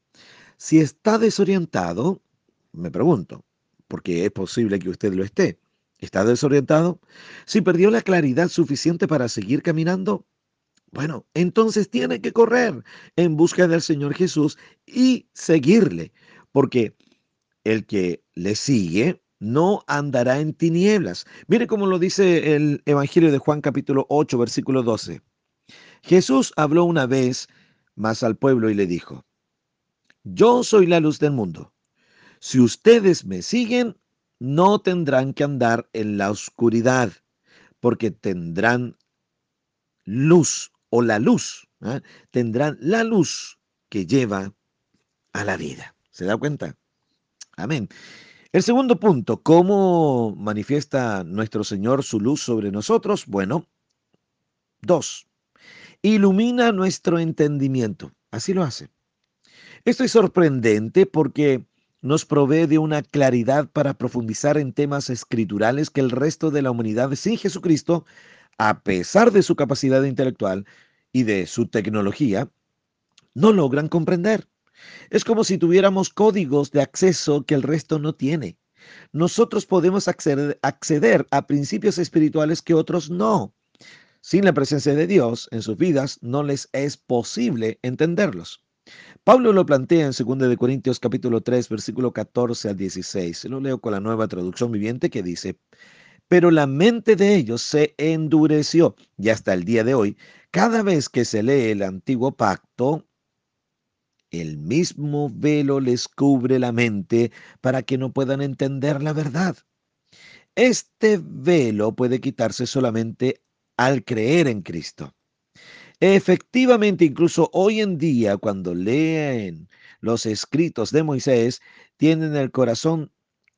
si está desorientado, me pregunto, porque es posible que usted lo esté, ¿está desorientado? Si perdió la claridad suficiente para seguir caminando, bueno, entonces tiene que correr en busca del Señor Jesús y seguirle, porque el que le sigue no andará en tinieblas. Mire cómo lo dice el Evangelio de Juan capítulo 8, versículo 12. Jesús habló una vez más al pueblo y le dijo, yo soy la luz del mundo. Si ustedes me siguen, no tendrán que andar en la oscuridad, porque tendrán luz o la luz, ¿ah? tendrán la luz que lleva a la vida. ¿Se da cuenta? Amén. El segundo punto, ¿cómo manifiesta nuestro Señor su luz sobre nosotros? Bueno, dos, ilumina nuestro entendimiento. Así lo hace. Esto es sorprendente porque nos provee de una claridad para profundizar en temas escriturales que el resto de la humanidad sin Jesucristo a pesar de su capacidad intelectual y de su tecnología, no logran comprender. Es como si tuviéramos códigos de acceso que el resto no tiene. Nosotros podemos acceder, a principios espirituales que otros no. Sin la presencia de Dios en sus vidas no les es posible entenderlos. Pablo lo plantea en 2 de Corintios capítulo 3 versículo 14 al 16. Lo leo con la nueva traducción viviente que dice: pero la mente de ellos se endureció y hasta el día de hoy, cada vez que se lee el antiguo pacto, el mismo velo les cubre la mente para que no puedan entender la verdad. Este velo puede quitarse solamente al creer en Cristo. Efectivamente, incluso hoy en día, cuando leen los escritos de Moisés, tienen el corazón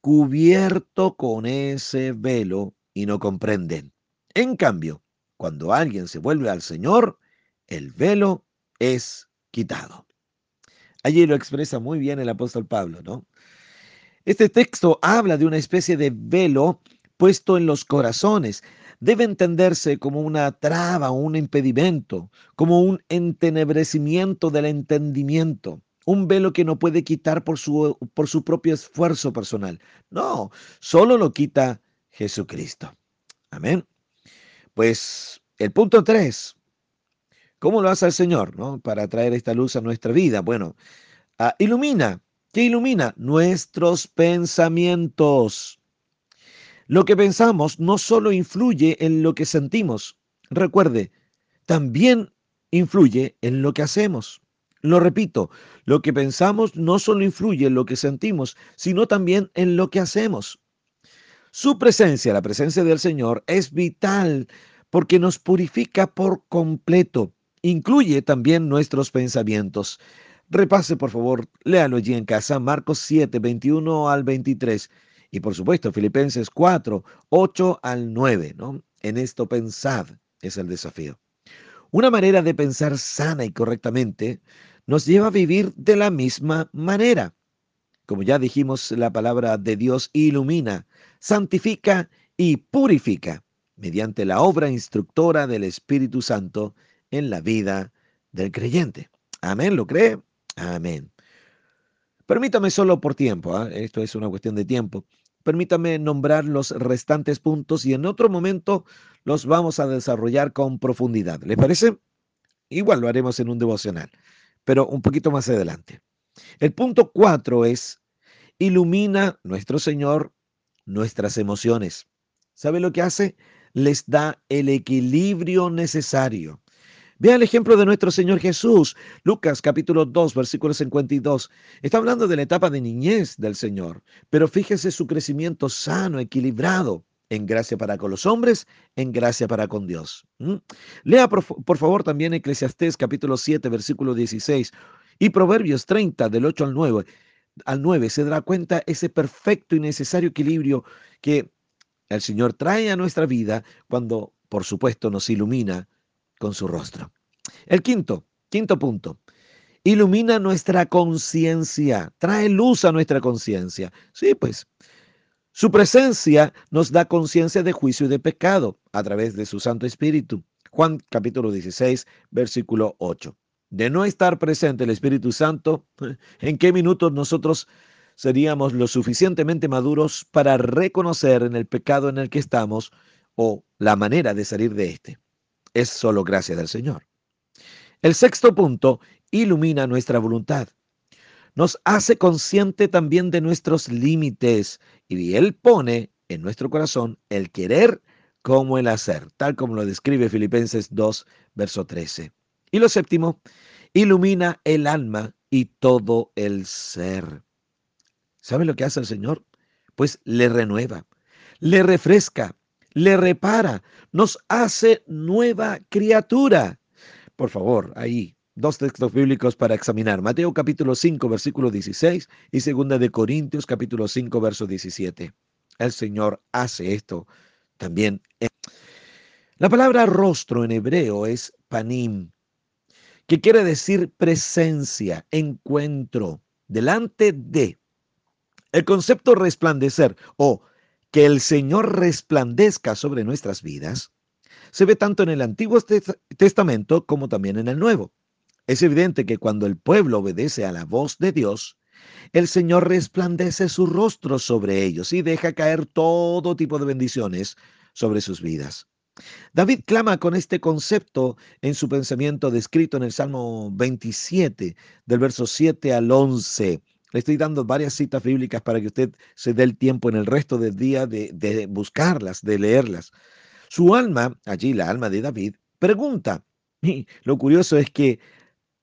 cubierto con ese velo y no comprenden. En cambio, cuando alguien se vuelve al Señor, el velo es quitado. Allí lo expresa muy bien el apóstol Pablo, ¿no? Este texto habla de una especie de velo puesto en los corazones. Debe entenderse como una traba un impedimento, como un entenebrecimiento del entendimiento. Un velo que no puede quitar por su, por su propio esfuerzo personal. No, solo lo quita Jesucristo. Amén. Pues el punto tres, ¿cómo lo hace el Señor ¿no? para traer esta luz a nuestra vida? Bueno, ah, ilumina. ¿Qué ilumina? Nuestros pensamientos. Lo que pensamos no solo influye en lo que sentimos, recuerde, también influye en lo que hacemos. Lo repito, lo que pensamos no solo influye en lo que sentimos, sino también en lo que hacemos. Su presencia, la presencia del Señor, es vital porque nos purifica por completo. Incluye también nuestros pensamientos. Repase, por favor, léalo allí en casa, Marcos 7, 21 al 23. Y por supuesto, Filipenses 4, 8 al 9. ¿no? En esto pensad, es el desafío. Una manera de pensar sana y correctamente nos lleva a vivir de la misma manera. Como ya dijimos, la palabra de Dios ilumina, santifica y purifica mediante la obra instructora del Espíritu Santo en la vida del creyente. Amén, ¿lo cree? Amén. Permítame solo por tiempo, ¿ah? esto es una cuestión de tiempo. Permítame nombrar los restantes puntos y en otro momento los vamos a desarrollar con profundidad. ¿Les parece? Igual lo haremos en un devocional pero un poquito más adelante. El punto cuatro es, ilumina nuestro Señor nuestras emociones. ¿Sabe lo que hace? Les da el equilibrio necesario. Vea el ejemplo de nuestro Señor Jesús. Lucas capítulo 2, versículo 52. Está hablando de la etapa de niñez del Señor, pero fíjese su crecimiento sano, equilibrado en gracia para con los hombres, en gracia para con Dios. Lea por, favor también Eclesiastés capítulo 7, versículo 16 y Proverbios 30 del 8 al 9. Al 9 se dará cuenta ese perfecto y necesario equilibrio que el Señor trae a nuestra vida cuando, por supuesto, nos ilumina con su rostro. El quinto, quinto punto, ilumina nuestra conciencia, trae luz a nuestra conciencia. Sí, pues su presencia nos da conciencia de juicio y de pecado a través de su Santo Espíritu. Juan capítulo 16, versículo 8. De no estar presente el Espíritu Santo, ¿en qué minutos nosotros seríamos lo suficientemente maduros para reconocer en el pecado en el que estamos o la manera de salir de éste? Es solo gracia del Señor. El sexto punto ilumina nuestra voluntad nos hace consciente también de nuestros límites y Él pone en nuestro corazón el querer como el hacer, tal como lo describe Filipenses 2, verso 13. Y lo séptimo, ilumina el alma y todo el ser. ¿Sabe lo que hace el Señor? Pues le renueva, le refresca, le repara, nos hace nueva criatura. Por favor, ahí dos textos bíblicos para examinar. Mateo capítulo 5, versículo 16 y segunda de Corintios capítulo 5, verso 17. El Señor hace esto también. La palabra rostro en hebreo es panim, que quiere decir presencia, encuentro, delante de. El concepto resplandecer o que el Señor resplandezca sobre nuestras vidas se ve tanto en el Antiguo Testamento como también en el Nuevo. Es evidente que cuando el pueblo obedece a la voz de Dios, el Señor resplandece su rostro sobre ellos y deja caer todo tipo de bendiciones sobre sus vidas. David clama con este concepto en su pensamiento descrito en el Salmo 27, del verso 7 al 11. Le estoy dando varias citas bíblicas para que usted se dé el tiempo en el resto del día de, buscarlas, de leerlas. Su alma, allí la alma de David, pregunta. Y lo curioso es que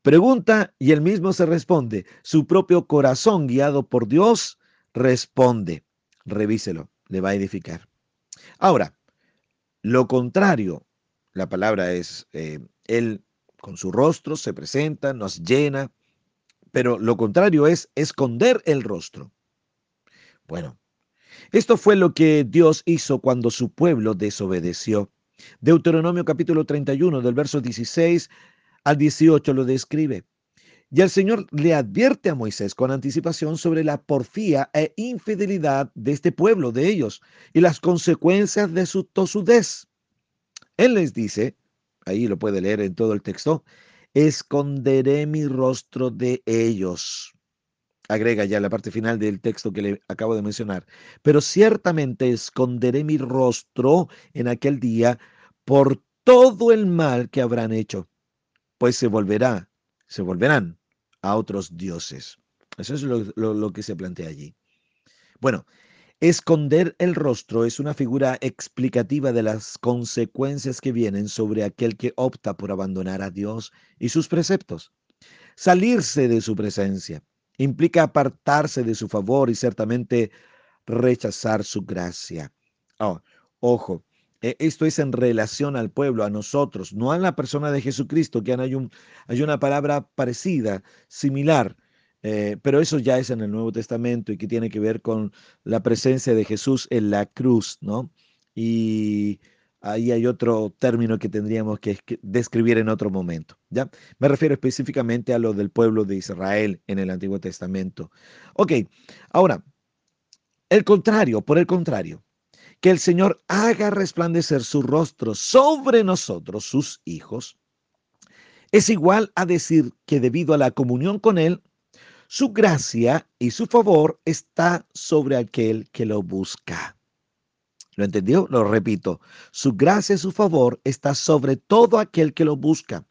Pregunta y él mismo se responde. Su propio corazón, guiado por Dios, responde. Revíselo, le va a edificar. Ahora, lo contrario, la palabra es, eh, él con su rostro se presenta, nos llena, pero lo contrario es esconder el rostro. Bueno, esto fue lo que Dios hizo cuando su pueblo desobedeció. Deuteronomio capítulo 31 del verso 16 al 18 lo describe. Y el Señor le advierte a Moisés con anticipación sobre la porfía e infidelidad de este pueblo, de ellos, y las consecuencias de su tosudez. Él les dice, ahí lo puede leer en todo el texto, esconderé mi rostro de ellos. Agrega ya la parte final del texto que le acabo de mencionar. Pero ciertamente esconderé mi rostro en aquel día por todo el mal que habrán hecho, pues se volverá, se volverán a otros dioses. Eso es lo, lo que se plantea allí. Bueno, Esconder el rostro es una figura explicativa de las consecuencias que vienen sobre aquel que opta por abandonar a Dios y sus preceptos. Salirse de su presencia implica apartarse de su favor y ciertamente rechazar su gracia. Oh, ojo, esto es en relación al pueblo, a nosotros, no a la persona de Jesucristo, que hay una palabra parecida, similar eh, pero eso ya es en el Nuevo Testamento y que tiene que ver con la presencia de Jesús en la cruz, ¿no? Y ahí hay otro término que tendríamos que describir en otro momento, ¿ya? Me refiero específicamente a lo del pueblo de Israel en el Antiguo Testamento. Ok, ahora, el contrario, por el contrario, que el Señor haga resplandecer su rostro sobre nosotros, sus hijos, es igual a decir que debido a la comunión con Él, su gracia y su favor está sobre aquel que lo busca. ¿Lo entendió? Lo repito. Su gracia y su favor está sobre todo aquel que lo busca.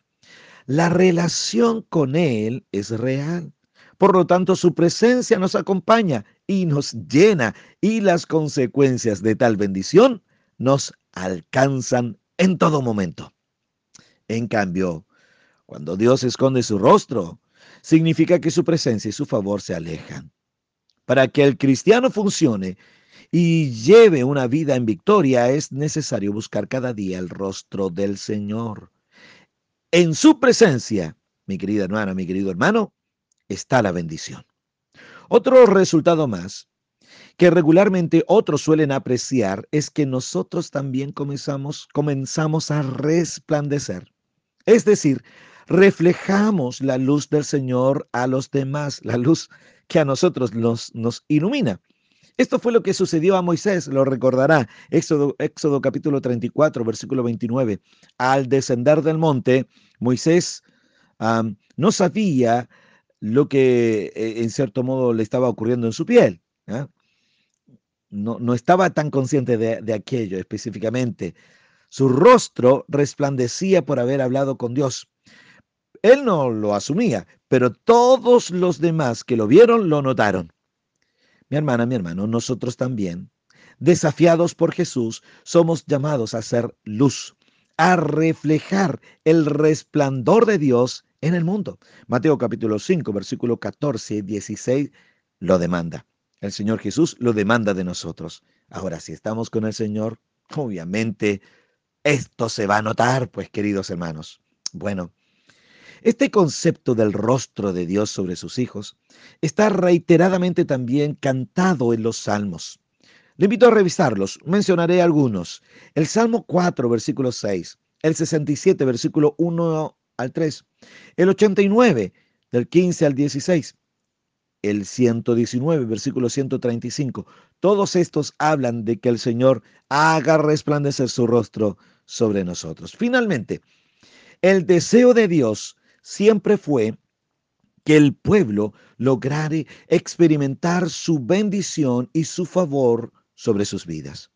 La relación con Él es real. Por lo tanto, su presencia nos acompaña y nos llena y las consecuencias de tal bendición nos alcanzan en todo momento. En cambio, cuando Dios esconde su rostro, significa que su presencia y su favor se alejan. Para que el cristiano funcione y lleve una vida en victoria es necesario buscar cada día el rostro del Señor. En su presencia, mi querida hermana, mi querido hermano, está la bendición. Otro resultado más que regularmente otros suelen apreciar es que nosotros también comenzamos, comenzamos a resplandecer. Es decir, reflejamos la luz del Señor a los demás, la luz que a nosotros nos, ilumina. Esto fue lo que sucedió a Moisés, lo recordará, Éxodo, Éxodo capítulo 34, versículo 29. Al descender del monte, Moisés no sabía lo que eh, en cierto modo le estaba ocurriendo en su piel. No, no, estaba tan consciente de, de aquello específicamente. Su rostro resplandecía por haber hablado con Dios. Él no lo asumía, pero todos los demás que lo vieron lo notaron. Mi hermana, mi hermano, nosotros también, desafiados por Jesús, somos llamados a ser luz, a reflejar el resplandor de Dios en el mundo. Mateo capítulo 5, versículo 14 y 16 lo demanda. El Señor Jesús lo demanda de nosotros. Ahora, si estamos con el Señor, obviamente esto se va a notar, pues queridos hermanos. Bueno, este concepto del rostro de Dios sobre sus hijos está reiteradamente también cantado en los salmos. Le invito a revisarlos, mencionaré algunos. El Salmo 4, versículo 6, el 67, versículo 1 al 3, el 89, del 15 al 16, el 119, versículo 135. Todos estos hablan de que el Señor haga resplandecer su rostro sobre nosotros. Finalmente, el deseo de Dios siempre fue que el pueblo lograre experimentar su bendición y su favor sobre sus vidas.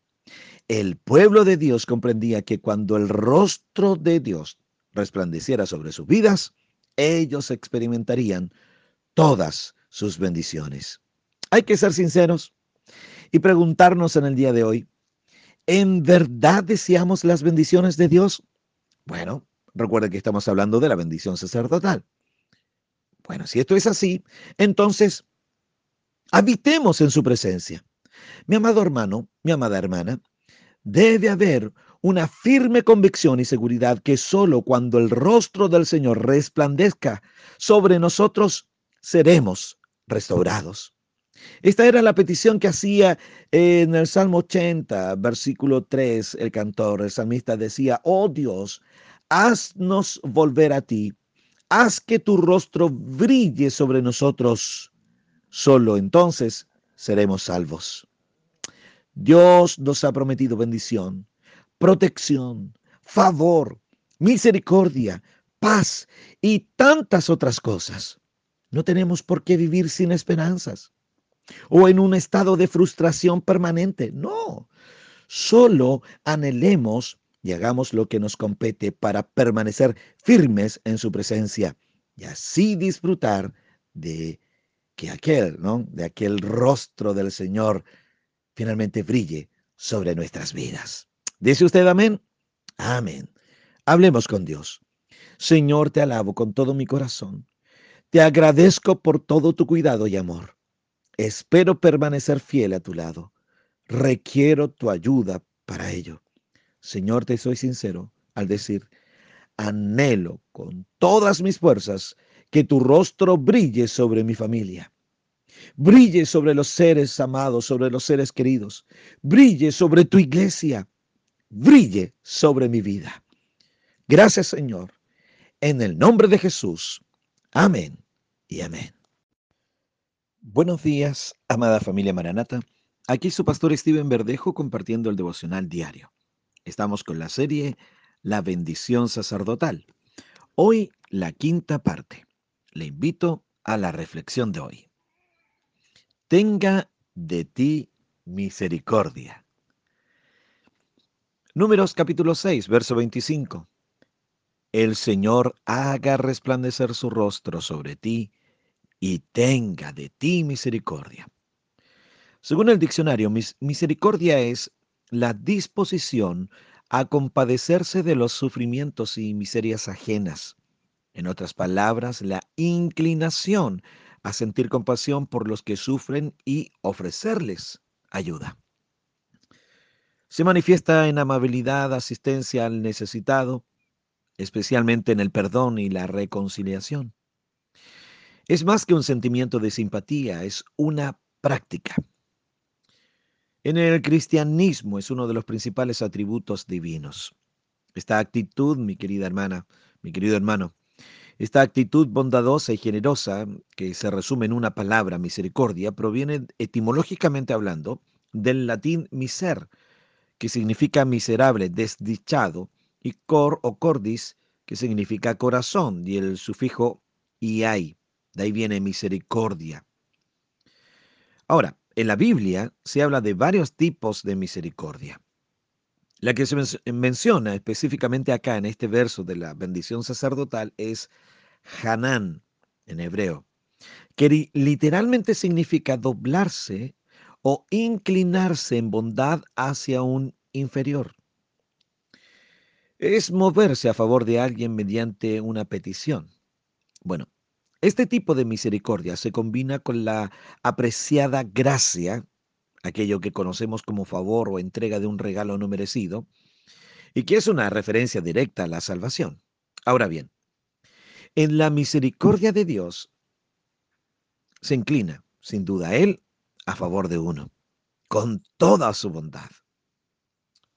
El pueblo de Dios comprendía que cuando el rostro de Dios resplandeciera sobre sus vidas, ellos experimentarían todas sus bendiciones. Hay que ser sinceros y preguntarnos en el día de hoy, ¿en verdad deseamos las bendiciones de Dios? Bueno, Recuerden que estamos hablando de la bendición sacerdotal. Bueno, si esto es así, entonces habitemos en su presencia. Mi amado hermano, mi amada hermana, debe haber una firme convicción y seguridad que solo cuando el rostro del Señor resplandezca sobre nosotros, seremos restaurados. Esta era la petición que hacía en el Salmo 80, versículo 3, el cantor, el salmista decía, oh Dios, haznos volver a ti, haz que tu rostro brille sobre nosotros. Solo entonces seremos salvos. Dios nos ha prometido bendición, protección, favor, misericordia, paz y tantas otras cosas. No tenemos por qué vivir sin esperanzas o en un estado de frustración permanente. No, solo anhelemos y hagamos lo que nos compete para permanecer firmes en su presencia y así disfrutar de que aquel, ¿no? De aquel rostro del Señor finalmente brille sobre nuestras vidas. ¿Dice usted amén? Amén. Hablemos con Dios. Señor, te alabo con todo mi corazón. Te agradezco por todo tu cuidado y amor. Espero permanecer fiel a tu lado. Requiero tu ayuda para ello. Señor, te soy sincero al decir, anhelo con todas mis fuerzas que tu rostro brille sobre mi familia. Brille sobre los seres amados, sobre los seres queridos. Brille sobre tu iglesia. Brille sobre mi vida. Gracias Señor. En el nombre de Jesús. Amén y amén. Buenos días, amada familia Maranata. Aquí su pastor Steven Verdejo compartiendo el devocional diario. Estamos con la serie La bendición sacerdotal. Hoy la quinta parte. Le invito a la reflexión de hoy. Tenga de ti misericordia. Números capítulo 6, verso 25. El Señor haga resplandecer su rostro sobre ti y tenga de ti misericordia. Según el diccionario, misericordia es la disposición a compadecerse de los sufrimientos y miserias ajenas. En otras palabras, la inclinación a sentir compasión por los que sufren y ofrecerles ayuda. Se manifiesta en amabilidad, asistencia al necesitado, especialmente en el perdón y la reconciliación. Es más que un sentimiento de simpatía, es una práctica. En el cristianismo es uno de los principales atributos divinos. Esta actitud, mi querida hermana, mi querido hermano, esta actitud bondadosa y generosa, que se resume en una palabra, misericordia, proviene etimológicamente hablando del latín miser, que significa miserable, desdichado, y cor o cordis, que significa corazón, y el sufijo iai, de ahí viene misericordia. Ahora, en la Biblia se habla de varios tipos de misericordia. La que se menciona específicamente acá en este verso de la bendición sacerdotal es Hanán en hebreo, que literalmente significa doblarse o inclinarse en bondad hacia un inferior. Es moverse a favor de alguien mediante una petición. Bueno, este tipo de misericordia se combina con la apreciada gracia, aquello que conocemos como favor o entrega de un regalo no merecido, y que es una referencia directa a la salvación. Ahora bien, en la misericordia de Dios se inclina, sin duda, Él a favor de uno, con toda su bondad.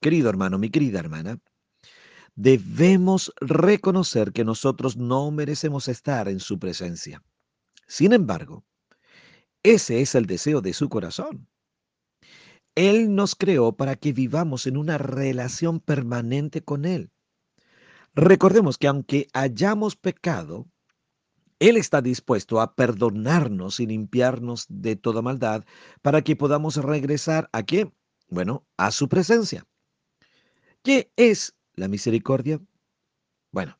Querido hermano, mi querida hermana, debemos reconocer que nosotros no merecemos estar en su presencia. Sin embargo, ese es el deseo de su corazón. Él nos creó para que vivamos en una relación permanente con Él. Recordemos que aunque hayamos pecado, Él está dispuesto a perdonarnos y limpiarnos de toda maldad para que podamos regresar a qué? Bueno, a su presencia. ¿Qué es la misericordia? Bueno,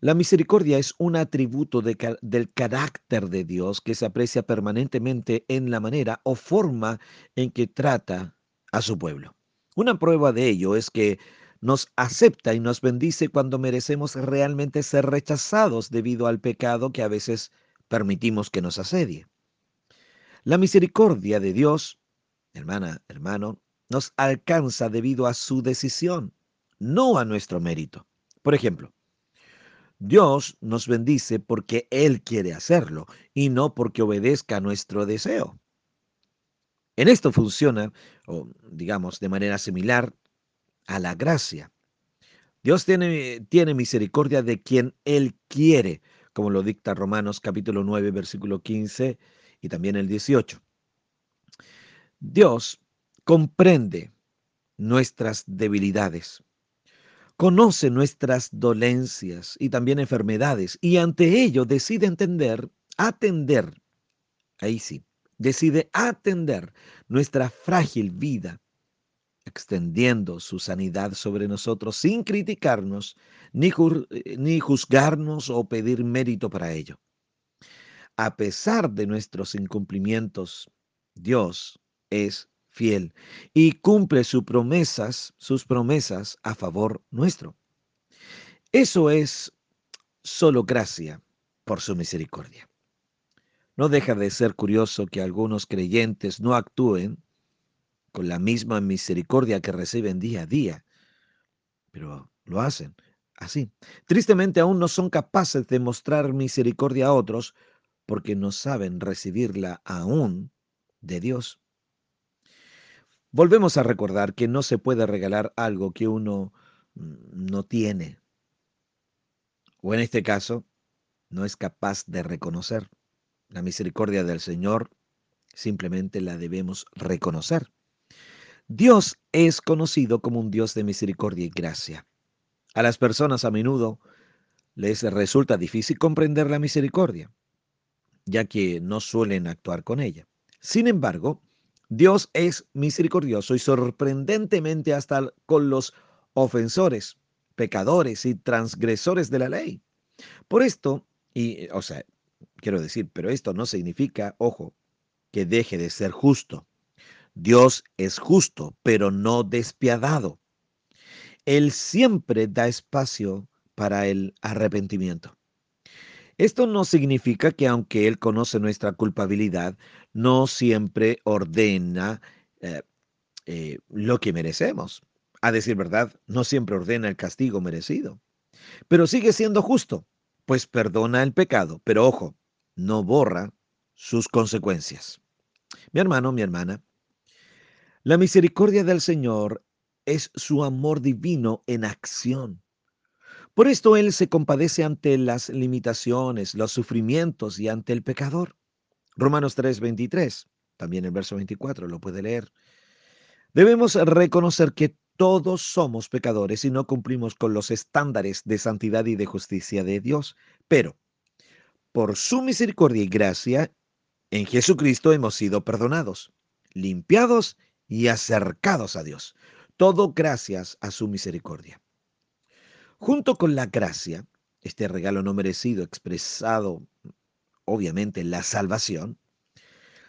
la misericordia es un atributo del carácter de Dios que se aprecia permanentemente en la manera o forma en que trata a su pueblo. Una prueba de ello es que nos acepta y nos bendice cuando merecemos realmente ser rechazados debido al pecado que a veces permitimos que nos asedie. La misericordia de Dios, hermana, hermano, nos alcanza debido a su decisión no a nuestro mérito. Por ejemplo, Dios nos bendice porque Él quiere hacerlo y no porque obedezca a nuestro deseo. En esto funciona, o digamos, de manera similar a la gracia. Dios tiene, tiene misericordia de quien Él quiere, como lo dicta Romanos capítulo 9, versículo 15 y también el 18. Dios comprende nuestras debilidades conoce nuestras dolencias y también enfermedades y ante ello decide entender, atender, ahí sí, decide atender nuestra frágil vida, extendiendo su sanidad sobre nosotros sin criticarnos, ni, eh, ni juzgarnos o pedir mérito para ello. A pesar de nuestros incumplimientos, Dios es fiel y cumple sus promesas, sus promesas a favor nuestro. Eso es solo gracia por su misericordia. No deja de ser curioso que algunos creyentes no actúen con la misma misericordia que reciben día a día, pero lo hacen así. Tristemente aún no son capaces de mostrar misericordia a otros porque no saben recibirla aún de Dios. Volvemos a recordar que no se puede regalar algo que uno no tiene, o en este caso, no es capaz de reconocer. La misericordia del Señor simplemente la debemos reconocer. Dios es conocido como un Dios de misericordia y gracia. A las personas a menudo les resulta difícil comprender la misericordia, ya que no suelen actuar con ella. Sin embargo, Dios es misericordioso y sorprendentemente hasta con los ofensores, pecadores y transgresores de la ley. Por esto, y o sea, quiero decir, pero esto no significa, ojo, que deje de ser justo. Dios es justo, pero no despiadado. Él siempre da espacio para el arrepentimiento. Esto no significa que aunque Él conoce nuestra culpabilidad, no siempre ordena eh, eh, lo que merecemos. A decir verdad, no siempre ordena el castigo merecido. Pero sigue siendo justo, pues perdona el pecado. Pero ojo, no borra sus consecuencias. Mi hermano, mi hermana, la misericordia del Señor es su amor divino en acción. Por esto Él se compadece ante las limitaciones, los sufrimientos y ante el pecador. Romanos 3:23, también el verso 24 lo puede leer. Debemos reconocer que todos somos pecadores y no cumplimos con los estándares de santidad y de justicia de Dios, pero por su misericordia y gracia, en Jesucristo hemos sido perdonados, limpiados y acercados a Dios. Todo gracias a su misericordia. Junto con la gracia, este regalo no merecido expresado, obviamente, en la salvación,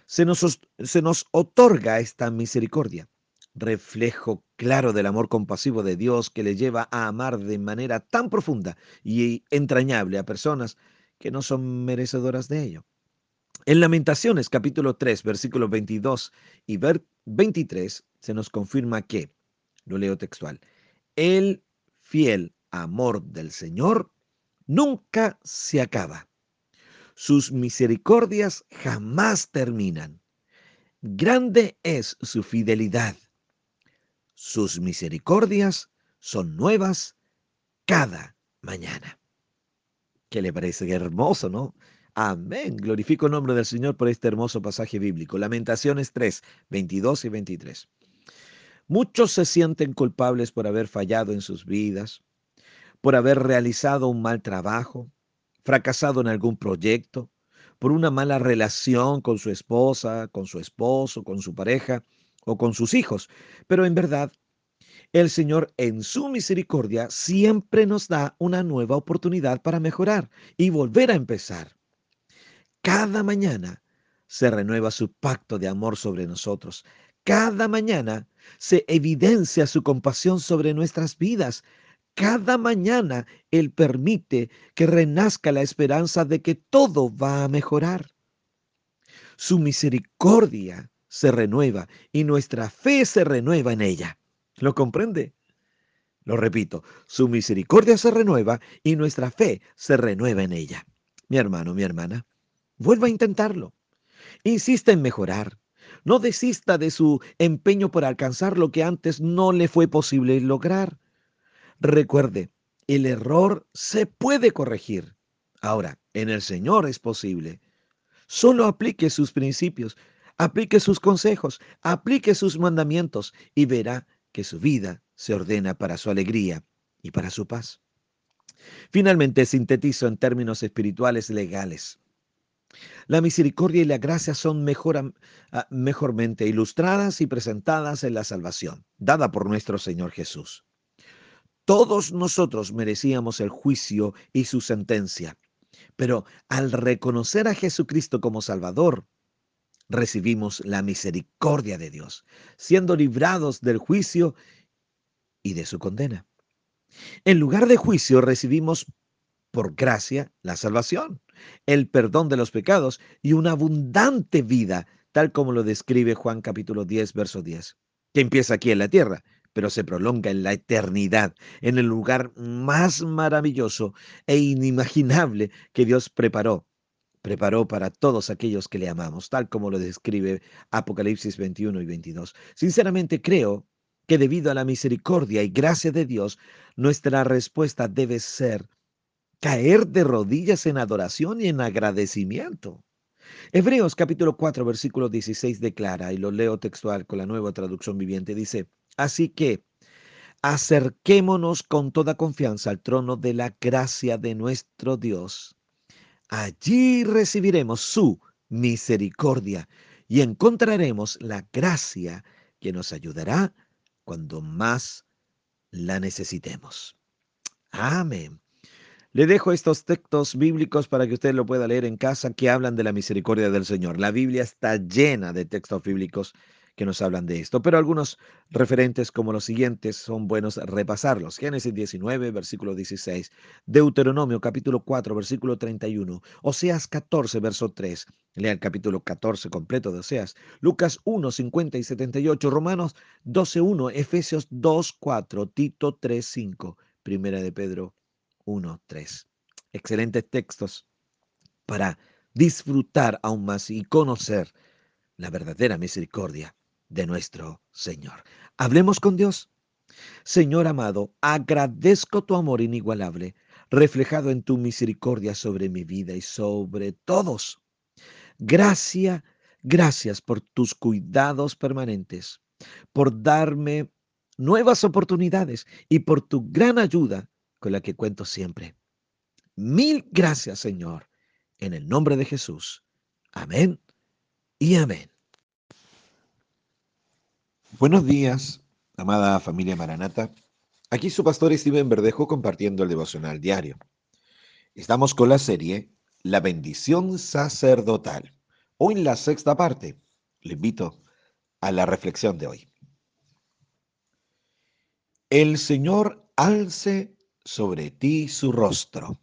se nos, se nos otorga esta misericordia, reflejo claro del amor compasivo de Dios que le lleva a amar de manera tan profunda y entrañable a personas que no son merecedoras de ello. En Lamentaciones capítulo 3, versículos 22 y 23 se nos confirma que, lo leo textual, el fiel amor del Señor nunca se acaba. Sus misericordias jamás terminan. Grande es su fidelidad. Sus misericordias son nuevas cada mañana. ¿Qué le parece hermoso, no? Amén. Glorifico el nombre del Señor por este hermoso pasaje bíblico. Lamentaciones 3, 22 y 23. Muchos se sienten culpables por haber fallado en sus vidas, por haber realizado un mal trabajo, fracasado en algún proyecto, por una mala relación con su esposa, con su esposo, con su pareja o con sus hijos. Pero en verdad, el Señor en su misericordia siempre nos da una nueva oportunidad para mejorar y volver a empezar. Cada mañana se renueva su pacto de amor sobre nosotros. Cada mañana se evidencia su compasión sobre nuestras vidas cada mañana Él permite que renazca la esperanza de que todo va a mejorar. Su misericordia se renueva y nuestra fe se renueva en ella. ¿Lo comprende? Lo repito, su misericordia se renueva y nuestra fe se renueva en ella. Mi hermano, mi hermana, vuelva a intentarlo. Insista en mejorar. No desista de su empeño por alcanzar lo que antes no le fue posible lograr. Recuerde, el error se puede corregir. Ahora, en el Señor es posible. Solo aplique sus principios, aplique sus consejos, aplique sus mandamientos y verá que su vida se ordena para su alegría y para su paz. Finalmente, sintetizo en términos espirituales legales. La misericordia y la gracia son ah, mejormente ilustradas y presentadas en la salvación, dada por nuestro Señor Jesús. Todos nosotros merecíamos el juicio y su sentencia, pero al reconocer a Jesucristo como Salvador, recibimos la misericordia de Dios, siendo librados del juicio y de su condena. En lugar de juicio recibimos por gracia la salvación, el perdón de los pecados y una abundante vida, tal como lo describe Juan capítulo 10, verso 10, que empieza aquí en la tierra, pero se prolonga en la eternidad, en el lugar más maravilloso e inimaginable que Dios preparó. Preparó para todos aquellos que le amamos, tal como lo describe Apocalipsis 21 y 22. Sinceramente creo que debido a la misericordia y gracia de Dios, nuestra respuesta debe ser caer de rodillas en adoración y en agradecimiento. Hebreos capítulo 4 versículo 16 declara, y lo leo textual con la nueva traducción viviente, dice, así que acerquémonos con toda confianza al trono de la gracia de nuestro Dios. Allí recibiremos su misericordia y encontraremos la gracia que nos ayudará cuando más la necesitemos. Amén. Le dejo estos textos bíblicos para que usted lo pueda leer en casa que hablan de la misericordia del Señor. La Biblia está llena de textos bíblicos que nos hablan de esto, pero algunos referentes como los siguientes son buenos repasarlos. Génesis 19, versículo 16, Deuteronomio capítulo 4, versículo 31, Oseas 14, verso 3, lea el capítulo 14 completo de Oseas, Lucas 1, 50 y 78, Romanos 12, 1, Efesios 2, 4, Tito 3, 5, Primera de Pedro 1, 3. Excelentes textos para disfrutar aún más y conocer la verdadera misericordia de nuestro Señor. Hablemos con Dios. Señor amado, agradezco tu amor inigualable, reflejado en tu misericordia sobre mi vida y sobre todos. Gracias, gracias por tus cuidados permanentes, por darme nuevas oportunidades y por tu gran ayuda con la que cuento siempre. Mil gracias, Señor, en el nombre de Jesús. Amén y amén. Buenos días, amada familia Maranata. Aquí su pastor Steven Verdejo compartiendo el devocional diario. Estamos con la serie La bendición sacerdotal. Hoy en la sexta parte. Le invito a la reflexión de hoy. El Señor alce sobre ti su rostro.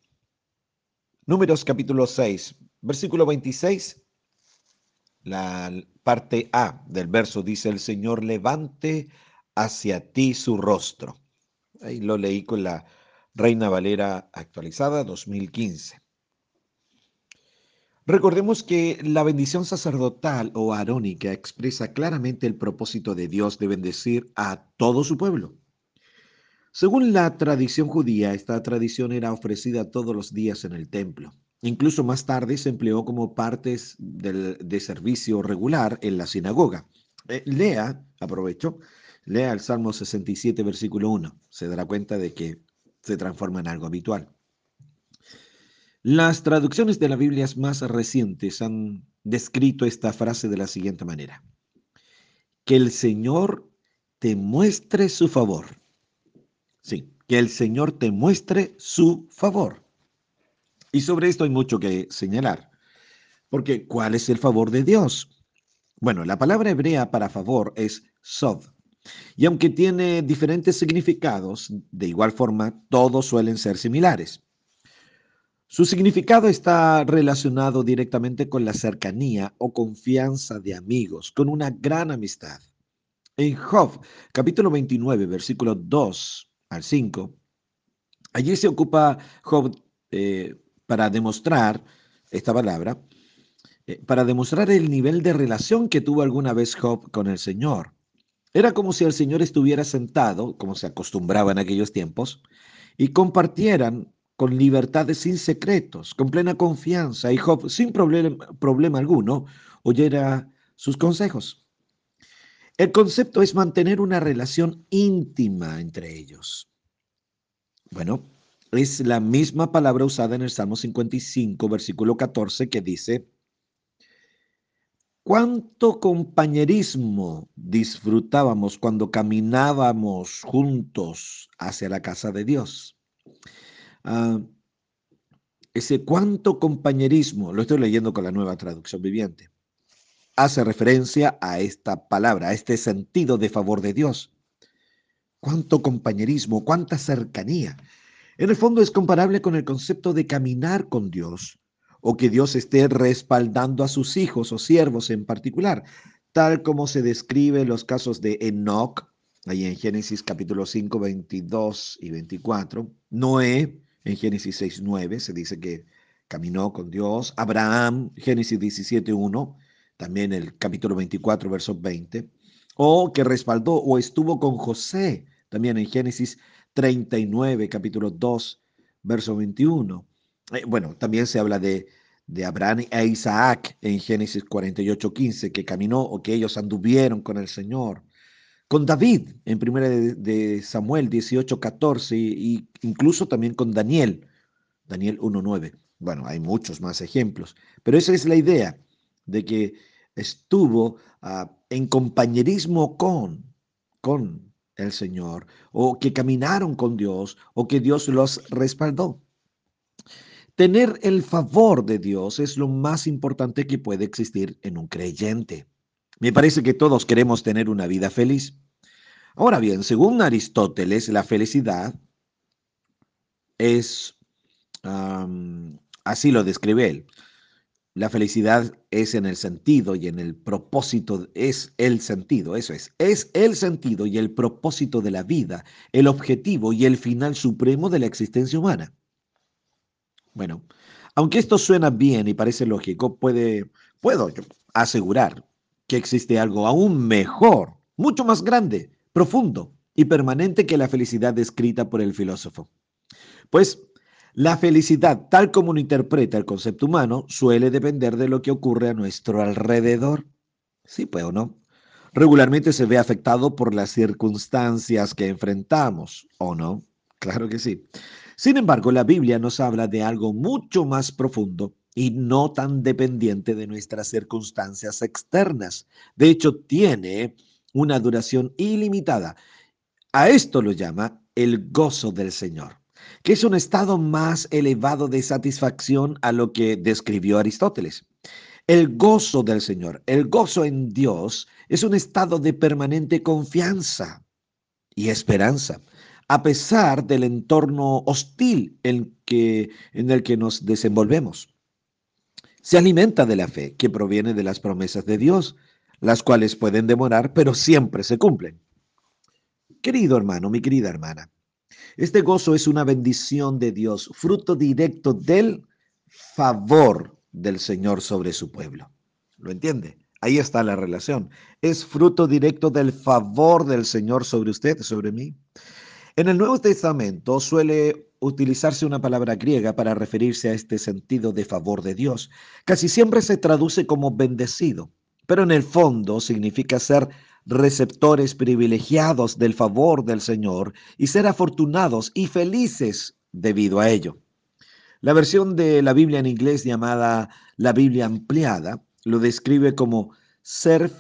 Números capítulo 6, versículo 26 la parte A del verso dice, el Señor levante hacia ti su rostro. Ahí lo leí con la Reina Valera actualizada 2015. Recordemos que la bendición sacerdotal o arónica expresa claramente el propósito de Dios de bendecir a todo su pueblo. Según la tradición judía, esta tradición era ofrecida todos los días en el templo. Incluso más tarde se empleó como partes del, de servicio regular en la sinagoga. Eh, lea, aprovecho, lea el Salmo 67, versículo 1. Se dará cuenta de que se transforma en algo habitual. Las traducciones de la Biblia más recientes han descrito esta frase de la siguiente manera. Que el Señor te muestre su favor. Sí, que el Señor te muestre su favor. Y sobre esto hay mucho que señalar. Porque, ¿cuál es el favor de Dios? Bueno, la palabra hebrea para favor es sod. Y aunque tiene diferentes significados, de igual forma, todos suelen ser similares. Su significado está relacionado directamente con la cercanía o confianza de amigos, con una gran amistad. En Job, capítulo 29, versículo 2 al 5, allí se ocupa Job eh, para demostrar esta palabra, eh, para demostrar el nivel de relación que tuvo alguna vez Job con el Señor. Era como si el Señor estuviera sentado, como se acostumbraba en aquellos tiempos, y compartieran con libertades sin secretos, con plena confianza, y Job sin problema, problema alguno oyera sus consejos. El concepto es mantener una relación íntima entre ellos. Bueno, es la misma palabra usada en el Salmo 55, versículo 14, que dice, ¿Cuánto compañerismo disfrutábamos cuando caminábamos juntos hacia la casa de Dios? Ah, ese cuánto compañerismo, lo estoy leyendo con la nueva traducción viviente, hace referencia a esta palabra, a este sentido de favor de Dios. Cuánto compañerismo, cuánta cercanía. En el fondo es comparable con el concepto de caminar con Dios o que Dios esté respaldando a sus hijos o siervos en particular, tal como se describe en los casos de Enoch, ahí en Génesis capítulo 5, 22 y 24, Noé, en Génesis 6, 9, se dice que caminó con Dios, Abraham, Génesis 17, 1, también el capítulo 24, verso 20, o que respaldó o estuvo con José, también en Génesis 39, capítulo 2, verso 21. Eh, bueno, también se habla de, de Abraham e Isaac en Génesis 48, 15, que caminó o que ellos anduvieron con el Señor. Con David en primera de, Samuel 18, 14 y incluso también con Daniel, Daniel 1, 9. Bueno, hay muchos más ejemplos, pero esa es la idea de que estuvo ah, en compañerismo con, con el Señor, o que caminaron con Dios, o que Dios los respaldó. Tener el favor de Dios es lo más importante que puede existir en un creyente. Me parece que todos queremos tener una vida feliz. Ahora bien, según Aristóteles, la felicidad es, así lo describe él, la felicidad es en el sentido y en el propósito, es el sentido, eso es, es el sentido y el propósito de la vida, el objetivo y el final supremo de la existencia humana. Bueno, aunque esto suena bien y parece lógico, puede, puedo asegurar que existe algo aún mejor, mucho más grande, profundo y permanente que la felicidad descrita por el filósofo. Pues la felicidad, tal como lo interpreta el concepto humano, suele depender de lo que ocurre a nuestro alrededor. Sí, pues o no. Regularmente se ve afectado por las circunstancias que enfrentamos, ¿o no? Claro que sí. Sin embargo, la Biblia nos habla de algo mucho más profundo y no tan dependiente de nuestras circunstancias externas. De hecho, tiene una duración ilimitada. A esto lo llama el gozo del Señor, que es un estado más elevado de satisfacción a lo que describió Aristóteles. El gozo del Señor, el gozo en Dios, es un estado de permanente confianza y esperanza a pesar del entorno hostil en, que, en el que nos desenvolvemos. Se alimenta de la fe que proviene de las promesas de Dios, las cuales pueden demorar, pero siempre se cumplen. Querido hermano, mi querida hermana, este gozo es una bendición de Dios, fruto directo del favor del Señor sobre su pueblo. ¿Lo entiende? Ahí está la relación. Es fruto directo del favor del Señor sobre usted, sobre mí. En el Nuevo Testamento suele utilizarse una palabra griega para referirse a este sentido de favor de Dios. Casi siempre se traduce como bendecido, pero en el fondo significa ser receptores privilegiados del favor del Señor y ser afortunados y felices debido a ello. La versión de la Biblia en inglés llamada la Biblia ampliada lo describe como ser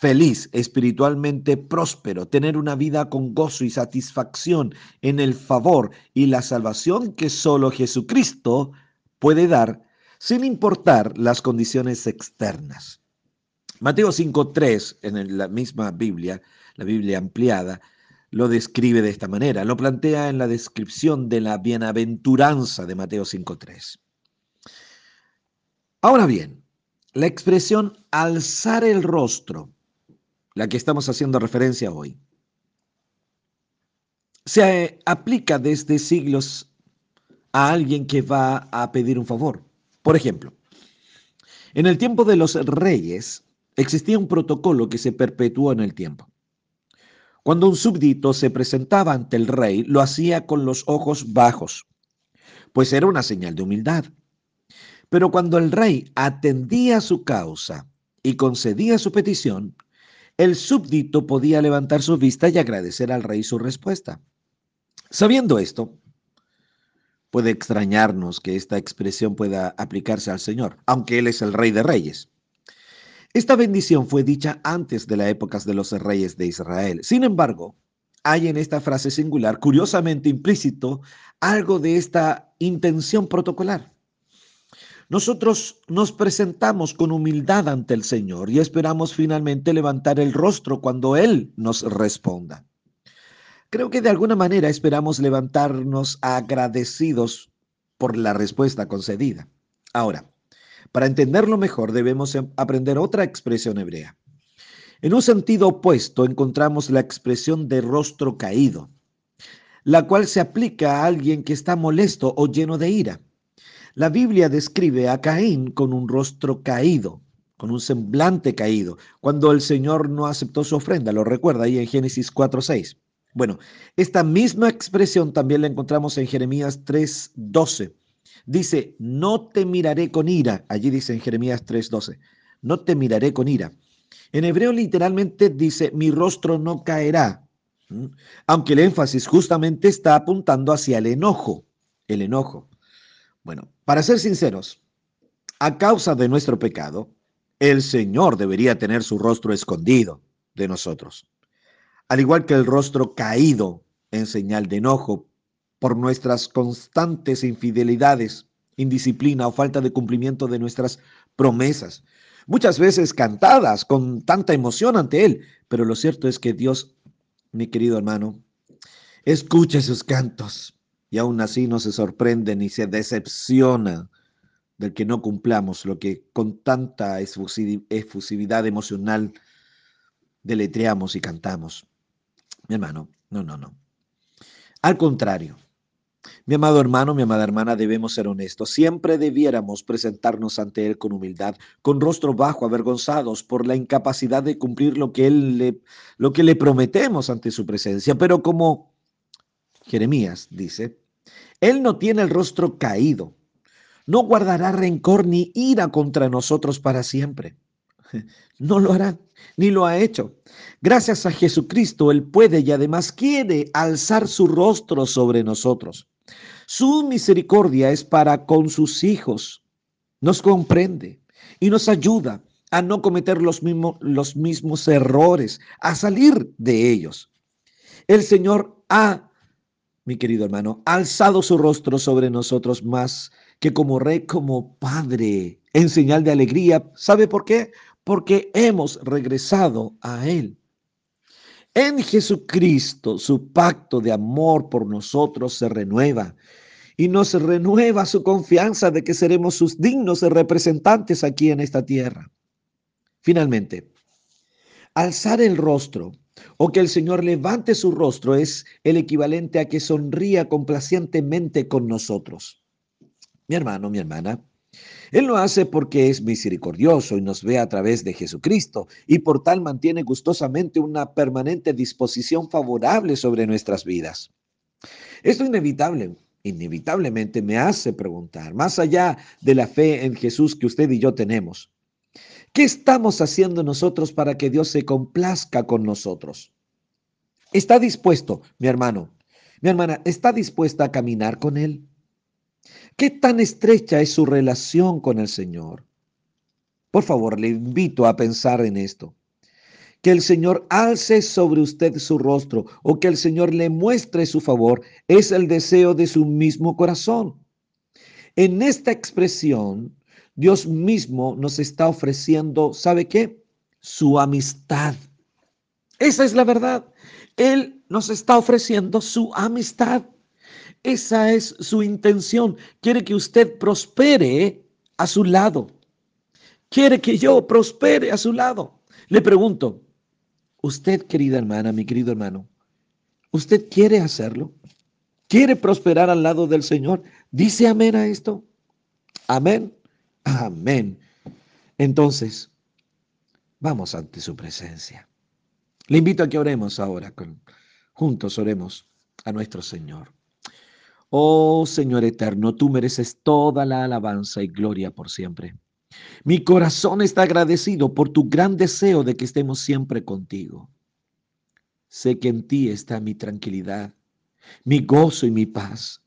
feliz, espiritualmente próspero, tener una vida con gozo y satisfacción en el favor y la salvación que solo Jesucristo puede dar, sin importar las condiciones externas. Mateo 5.3, en la misma Biblia, la Biblia ampliada, lo describe de esta manera, lo plantea en la descripción de la bienaventuranza de Mateo 5.3. Ahora bien, la expresión alzar el rostro la que estamos haciendo referencia hoy, se aplica desde siglos a alguien que va a pedir un favor. Por ejemplo, en el tiempo de los reyes existía un protocolo que se perpetuó en el tiempo. Cuando un súbdito se presentaba ante el rey, lo hacía con los ojos bajos, pues era una señal de humildad. Pero cuando el rey atendía su causa y concedía su petición, el súbdito podía levantar su vista y agradecer al rey su respuesta. Sabiendo esto, Puede extrañarnos que esta expresión pueda aplicarse al Señor, aunque Él es el Rey de Reyes. Esta bendición fue dicha antes de las épocas de los reyes de Israel. Sin embargo, hay en esta frase singular, curiosamente implícito, algo de esta intención protocolar. Nosotros nos presentamos con humildad ante el Señor y esperamos finalmente levantar el rostro cuando Él nos responda. Creo que de alguna manera esperamos levantarnos agradecidos por la respuesta concedida. Ahora, para entenderlo mejor debemos em, aprender otra expresión hebrea. En un sentido opuesto encontramos la expresión de rostro caído, la cual se aplica a alguien que está molesto o lleno de ira. La Biblia describe a Caín con un rostro caído, con un semblante caído, cuando el Señor no aceptó su ofrenda. Lo recuerda ahí en Génesis 4:6. Bueno, esta misma expresión también la encontramos en Jeremías 3:12. Dice, no te miraré con ira. Allí dice en Jeremías 3:12, no te miraré con ira. En hebreo literalmente dice, mi rostro no caerá. Aunque el énfasis justamente está apuntando hacia el enojo, el enojo. Bueno, para ser sinceros, a causa de nuestro pecado, el Señor debería tener su rostro escondido de nosotros al igual que el rostro caído en señal de enojo por nuestras constantes infidelidades, indisciplina o falta de cumplimiento de nuestras promesas, muchas veces cantadas con tanta emoción ante Él. Pero lo cierto es que Dios, mi querido hermano, escucha sus cantos y aún así no se sorprende ni se decepciona del que no cumplamos lo que con tanta efusividad emocional deletreamos y cantamos. Mi hermano, no, no, no. Al contrario, mi amado hermano, mi amada hermana, debemos ser honestos. Siempre debiéramos presentarnos ante Él con humildad, con rostro bajo, avergonzados por la incapacidad de cumplir lo que, él le, lo que le prometemos ante su presencia. Pero como Jeremías dice, Él no tiene el rostro caído, no guardará rencor ni ira contra nosotros para siempre. No lo hará, ni lo ha hecho. Gracias a Jesucristo, Él puede y además quiere alzar su rostro sobre nosotros. Su misericordia es para con sus hijos. Nos comprende y nos ayuda a no cometer los, mismos, los mismos errores, a salir de ellos. El Señor ha, mi querido hermano, alzado su rostro sobre nosotros más que como rey, como padre, en señal de alegría. ¿Sabe por qué? Porque hemos regresado a Él. En Jesucristo su pacto de amor por nosotros se renueva y nos renueva su confianza de que seremos sus dignos representantes aquí en esta tierra. Finalmente, alzar el rostro o que el Señor levante su rostro es el equivalente a que sonría complacientemente con nosotros. Mi hermano, mi hermana, él lo hace porque es misericordioso y nos ve a través de Jesucristo y por tal mantiene gustosamente una permanente disposición favorable sobre nuestras vidas. Esto inevitable, inevitablemente me hace preguntar, más allá de la fe en Jesús que usted y yo tenemos, ¿qué estamos haciendo nosotros para que Dios se complazca con nosotros? ¿Está dispuesto, mi hermano, mi hermana, está dispuesta a caminar con Él? ¿Qué tan estrecha es su relación con el Señor? Por favor, le invito a pensar en esto. Que el Señor alce sobre usted su rostro o que el Señor le muestre su favor es el deseo de su mismo corazón. En esta expresión, Dios mismo nos está ofreciendo, ¿sabe qué? Su amistad. Esa es la verdad. Él nos está ofreciendo su amistad. Esa es su intención. Quiere que usted prospere a su lado. Quiere que yo prospere a su lado. Le pregunto, usted, querida hermana, mi querido hermano, ¿usted quiere hacerlo? ¿Quiere prosperar al lado del Señor? ¿Dice amén a esto? Amén. Amén. Entonces, vamos ante su presencia. Le invito a que oremos ahora, con, juntos oremos a nuestro Señor. Oh Señor eterno, tú mereces toda la alabanza y gloria por siempre. Mi corazón está agradecido por tu gran deseo de que estemos siempre contigo. Sé que en ti está mi tranquilidad, mi gozo y mi paz.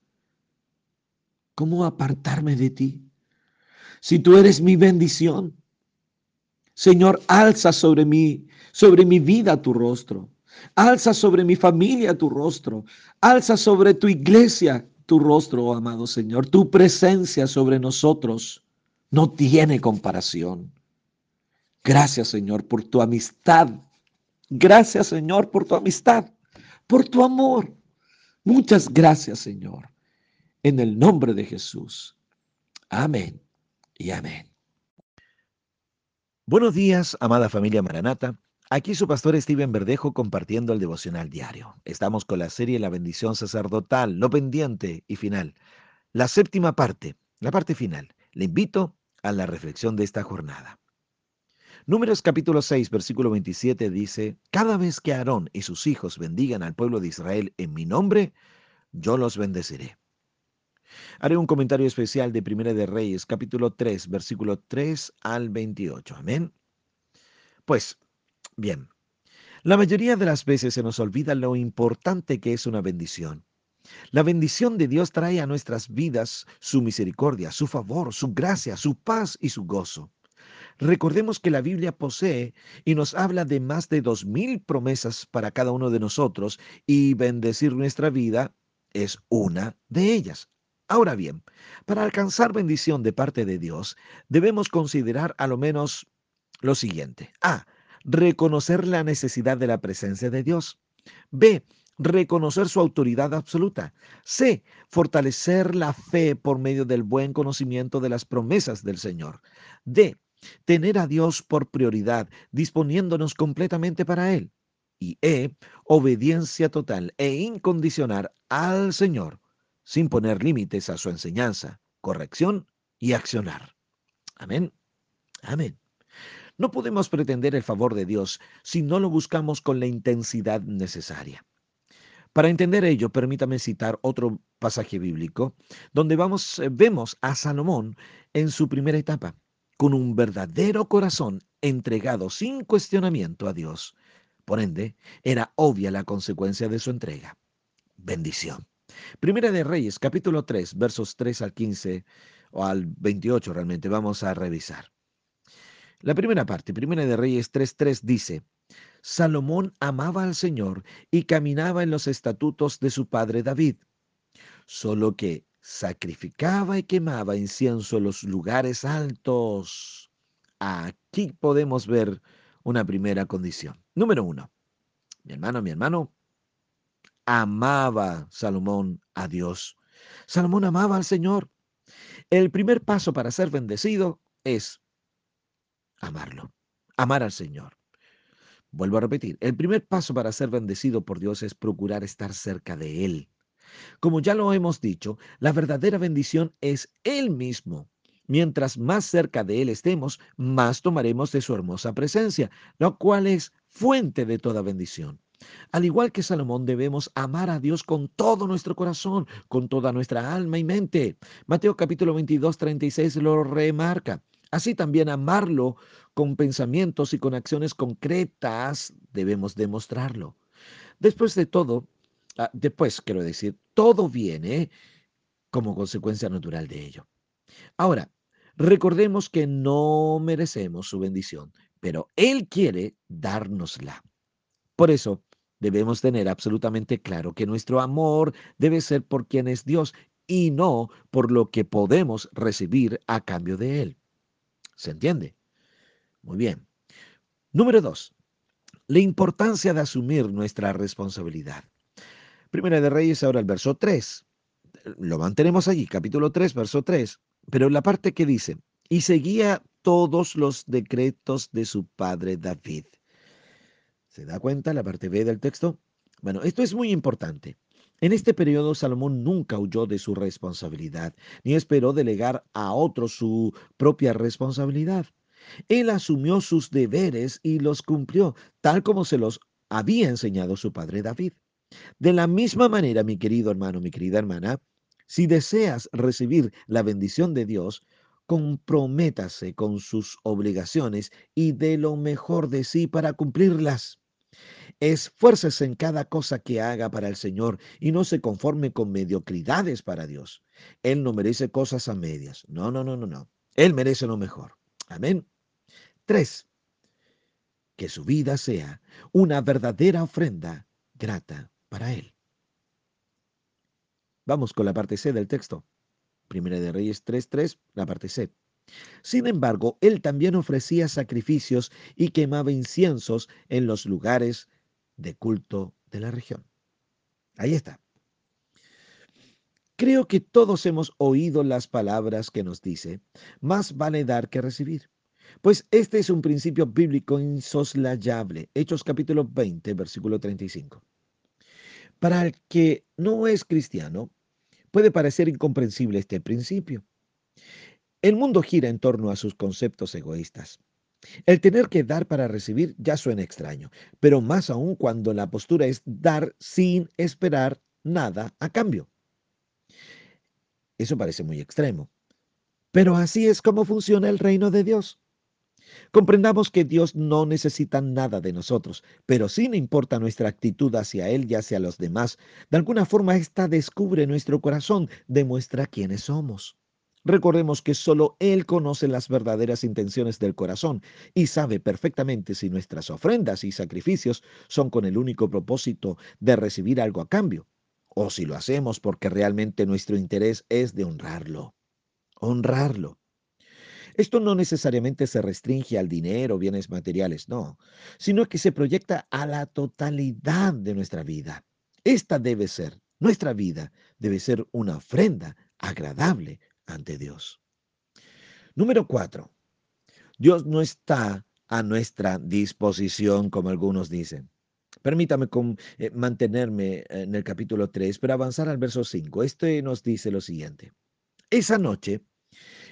¿Cómo apartarme de ti? Si tú eres mi bendición, Señor, alza sobre mí, sobre mi vida tu rostro. Alza sobre mi familia tu rostro. Alza sobre tu iglesia tu rostro, oh amado Señor. Tu presencia sobre nosotros no tiene comparación. Gracias, Señor, por tu amistad. Gracias, Señor, por tu amistad, por tu amor. Muchas gracias, Señor. En el nombre de Jesús. Amén y amén. Buenos días, amada familia Maranata. Aquí su pastor Steven Verdejo compartiendo el devocional diario. Estamos con la serie La bendición sacerdotal, lo pendiente y final. La séptima parte, la parte final. Le invito a la reflexión de esta jornada. Números capítulo 6, versículo 27 dice, Cada vez que Aarón y sus hijos bendigan al pueblo de Israel en mi nombre, yo los bendeciré. Haré un comentario especial de Primera de Reyes, capítulo 3, versículo 3 al 28. Amén. Pues, bien, la mayoría de las veces se nos olvida lo importante que es una bendición. La bendición de Dios trae a nuestras vidas su misericordia, su favor, su gracia, su paz y su gozo. Recordemos que la Biblia posee y nos habla de más de dos mil promesas para cada uno de nosotros y bendecir nuestra vida es una de ellas. Ahora bien, para alcanzar bendición de parte de Dios, debemos considerar a lo menos lo siguiente. A. Reconocer la necesidad de la presencia de Dios. B. Reconocer su autoridad absoluta. C. Fortalecer la fe por medio del buen conocimiento de las promesas del Señor. D. Tener a Dios por prioridad, disponiéndonos completamente para Él. Y E. Obediencia total e incondicional al Señor sin poner límites a su enseñanza, corrección y accionar. Amén. Amén. No podemos pretender el favor de Dios si no lo buscamos con la intensidad necesaria. Para entender ello, permítame citar otro pasaje bíblico donde vamos, eh, vemos a Salomón en su primera etapa, con un verdadero corazón entregado sin cuestionamiento a Dios. Por ende, era obvia la consecuencia de su entrega. Bendición. Primera de Reyes, capítulo 3, versos 3 al 15 o al 28 realmente, vamos a revisar. La primera parte, Primera de Reyes 3.3 dice, Salomón amaba al Señor y caminaba en los estatutos de su padre David, solo que sacrificaba y quemaba incienso en los lugares altos. Aquí podemos ver una primera condición. Número uno, mi hermano, mi hermano, amaba Salomón a Dios. Salomón amaba al Señor. El primer paso para ser bendecido es amarlo, amar al Señor. Vuelvo a repetir, el primer paso para ser bendecido por Dios es procurar estar cerca de Él. Como ya lo hemos dicho, la verdadera bendición es Él mismo. Mientras más cerca de Él estemos, más tomaremos de su hermosa presencia, lo cual es fuente de toda bendición. Al igual que Salomón, debemos amar a Dios con todo nuestro corazón, con toda nuestra alma y mente. Mateo capítulo 22, 36 lo remarca. Así también amarlo con pensamientos y con acciones concretas debemos demostrarlo. Después de todo, ah, después quiero decir, todo viene como consecuencia natural de ello. Ahora, recordemos que no merecemos su bendición, pero Él quiere dárnosla. Por eso, debemos tener absolutamente claro que nuestro amor debe ser por quien es Dios y no por lo que podemos recibir a cambio de Él. ¿Se entiende? Muy bien. Número dos, la importancia de asumir nuestra responsabilidad. Primera de Reyes, ahora el verso 3. Lo mantenemos allí, capítulo 3, verso 3. Pero la parte que dice, y seguía todos los decretos de su padre David. ¿Se da cuenta la parte B del texto? Bueno, esto es muy importante. En este periodo Salomón nunca huyó de su responsabilidad, ni esperó delegar a otro su propia responsabilidad. Él asumió sus deberes y los cumplió, tal como se los había enseñado su padre David. De la misma manera, mi querido hermano, mi querida hermana, si deseas recibir la bendición de Dios, comprométase con sus obligaciones y dé lo mejor de sí para cumplirlas. Esfuércese en cada cosa que haga para el Señor y no se conforme con mediocridades para Dios. Él no merece cosas a medias. No, no, no, no, no. Él merece lo mejor. Amén. Tres, que su vida sea una verdadera ofrenda grata para Él. Vamos con la parte C del texto. Primera de Reyes 3.3, la parte C. Sin embargo, él también ofrecía sacrificios y quemaba inciensos en los lugares de culto de la región. Ahí está. Creo que todos hemos oído las palabras que nos dice, más vale dar que recibir. Pues este es un principio bíblico insoslayable. Hechos capítulo 20, versículo 35. Para el que no es cristiano, puede parecer incomprensible este principio. El mundo gira en torno a sus conceptos egoístas. El tener que dar para recibir ya suena extraño, pero más aún cuando la postura es dar sin esperar nada a cambio. Eso parece muy extremo. Pero así es como funciona el reino de Dios. Comprendamos que Dios no necesita nada de nosotros, pero sí le importa nuestra actitud hacia Él y hacia los demás. De alguna forma, esta descubre nuestro corazón, demuestra quiénes somos. Recordemos que solo Él conoce las verdaderas intenciones del corazón y sabe perfectamente si nuestras ofrendas y sacrificios son con el único propósito de recibir algo a cambio, o si lo hacemos porque realmente nuestro interés es de honrarlo. Honrarlo. Esto no necesariamente se restringe al dinero bienes materiales, no, sino que se proyecta a la totalidad de nuestra vida. Esta debe ser, nuestra vida debe ser una ofrenda agradable ante Dios. Número cuatro, Dios no está a nuestra disposición, como algunos dicen. Permítame eh, mantenerme en el capítulo 3, pero avanzar al verso 5. Este nos dice lo siguiente. Esa noche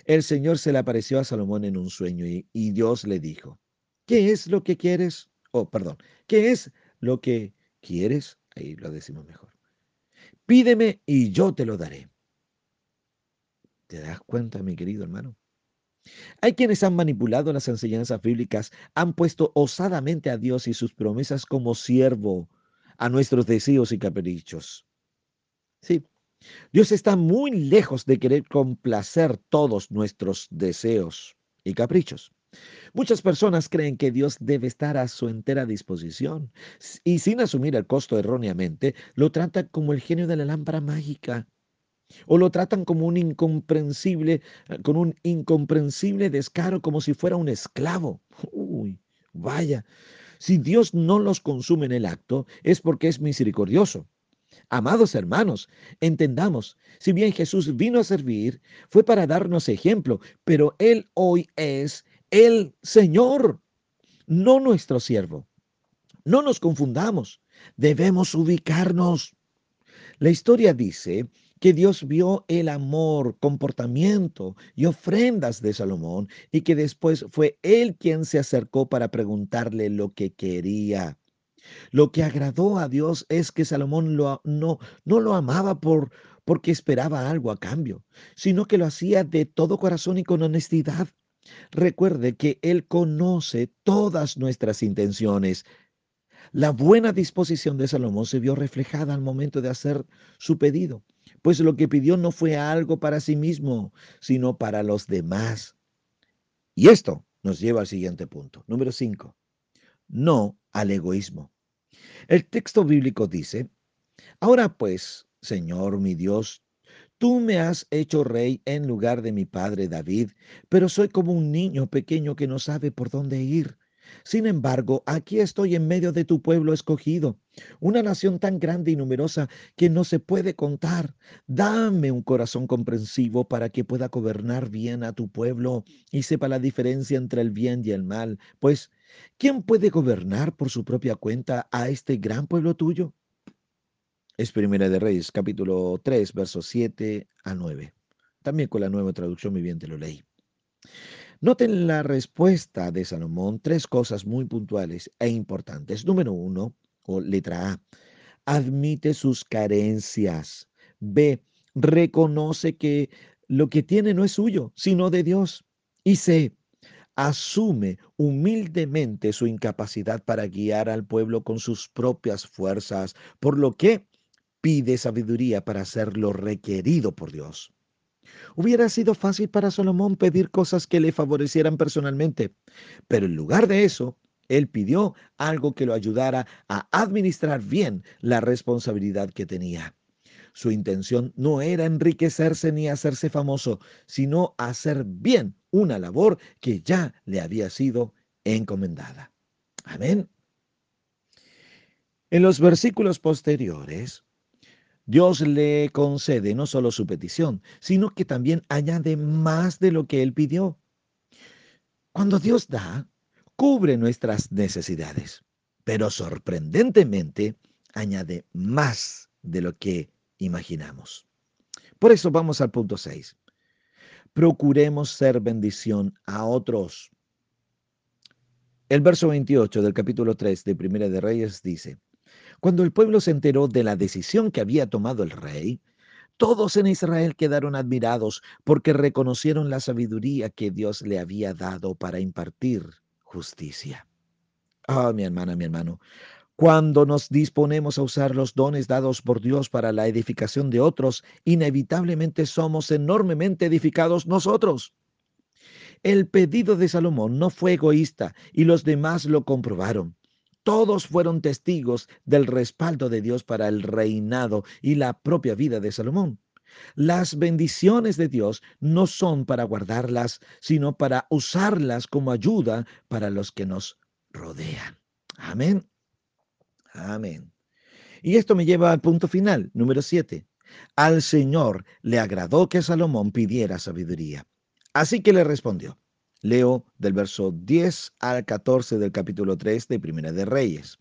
el Señor se le apareció a Salomón en un sueño y, Dios le dijo, ¿qué es lo que quieres? Oh, perdón, ¿qué es lo que quieres? Ahí lo decimos mejor. Pídeme y yo te lo daré. ¿Te das cuenta, mi querido hermano? Hay quienes han manipulado las enseñanzas bíblicas, han puesto osadamente a Dios y sus promesas como siervo a nuestros deseos y caprichos. Sí, Dios está muy lejos de querer complacer todos nuestros deseos y caprichos. Muchas personas creen que Dios debe estar a su entera disposición y sin asumir el costo erróneamente, lo tratan como el genio de la lámpara mágica o lo tratan como un incomprensible, con un incomprensible descaro como si fuera un esclavo. Uy, vaya, si Dios no los consume en el acto es porque es misericordioso Amados hermanos, entendamos, si bien Jesús vino a servir, fue para darnos ejemplo, pero Él hoy es el Señor, no nuestro siervo. No nos confundamos, debemos ubicarnos. La historia dice que Dios vio el amor, comportamiento y ofrendas de Salomón y que después fue Él quien se acercó para preguntarle lo que quería. Lo que agradó a Dios es que Salomón lo, no, no lo amaba por, porque esperaba algo a cambio, sino que lo hacía de todo corazón y con honestidad. Recuerde que Él conoce todas nuestras intenciones. La buena disposición de Salomón se vio reflejada al momento de hacer su pedido, pues lo que pidió no fue algo para sí mismo, sino para los demás. Y esto nos lleva al siguiente punto, número 5. No al egoísmo. El texto bíblico dice, ahora pues, Señor mi Dios, tú me has hecho rey en lugar de mi padre David, pero soy como un niño pequeño que no sabe por dónde ir. Sin embargo, aquí estoy en medio de tu pueblo escogido, una nación tan grande y numerosa que no se puede contar. Dame un corazón comprensivo para que pueda gobernar bien a tu pueblo y sepa la diferencia entre el bien y el mal, pues ¿Quién puede gobernar por su propia cuenta a este gran pueblo tuyo? Es Primera de Reyes, capítulo 3, versos 7 a 9. También con la nueva traducción viviente lo leí. Noten la respuesta de Salomón, tres cosas muy puntuales e importantes. Número uno, o letra A, admite sus carencias. B, reconoce que lo que tiene no es suyo, sino de Dios. Y C, asume humildemente su incapacidad para guiar al pueblo con sus propias fuerzas, por lo que pide sabiduría para hacer lo requerido por Dios. Hubiera sido fácil para Salomón pedir cosas que le favorecieran personalmente, pero en lugar de eso, él pidió algo que lo ayudara a administrar bien la responsabilidad que tenía. Su intención no era enriquecerse ni hacerse famoso, sino hacer bien una labor que ya le había sido encomendada. Amén. En los versículos posteriores, Dios le concede no solo su petición, sino que también añade más de lo que él pidió. Cuando Dios da, cubre nuestras necesidades, pero sorprendentemente añade más de lo que imaginamos. Por eso vamos al punto 6. Procuremos ser bendición a otros. El verso 28 del capítulo 3 de Primera de Reyes dice, Cuando el pueblo se enteró de la decisión que había tomado el rey, todos en Israel quedaron admirados porque reconocieron la sabiduría que Dios le había dado para impartir justicia. Ah, mi hermana, mi hermano, cuando nos disponemos a usar los dones dados por Dios para la edificación de otros, inevitablemente somos enormemente edificados nosotros. El pedido de Salomón no fue egoísta y los demás lo comprobaron. Todos fueron testigos del respaldo de Dios para el reinado y la propia vida de Salomón. Las bendiciones de Dios no son para guardarlas, sino para usarlas como ayuda para los que nos rodean. Amén. Amén. Y esto me lleva al punto final, número 7. Al Señor le agradó que Salomón pidiera sabiduría. Así que le respondió. Leo del verso 10 al 14 del capítulo 3 de Primera de Reyes.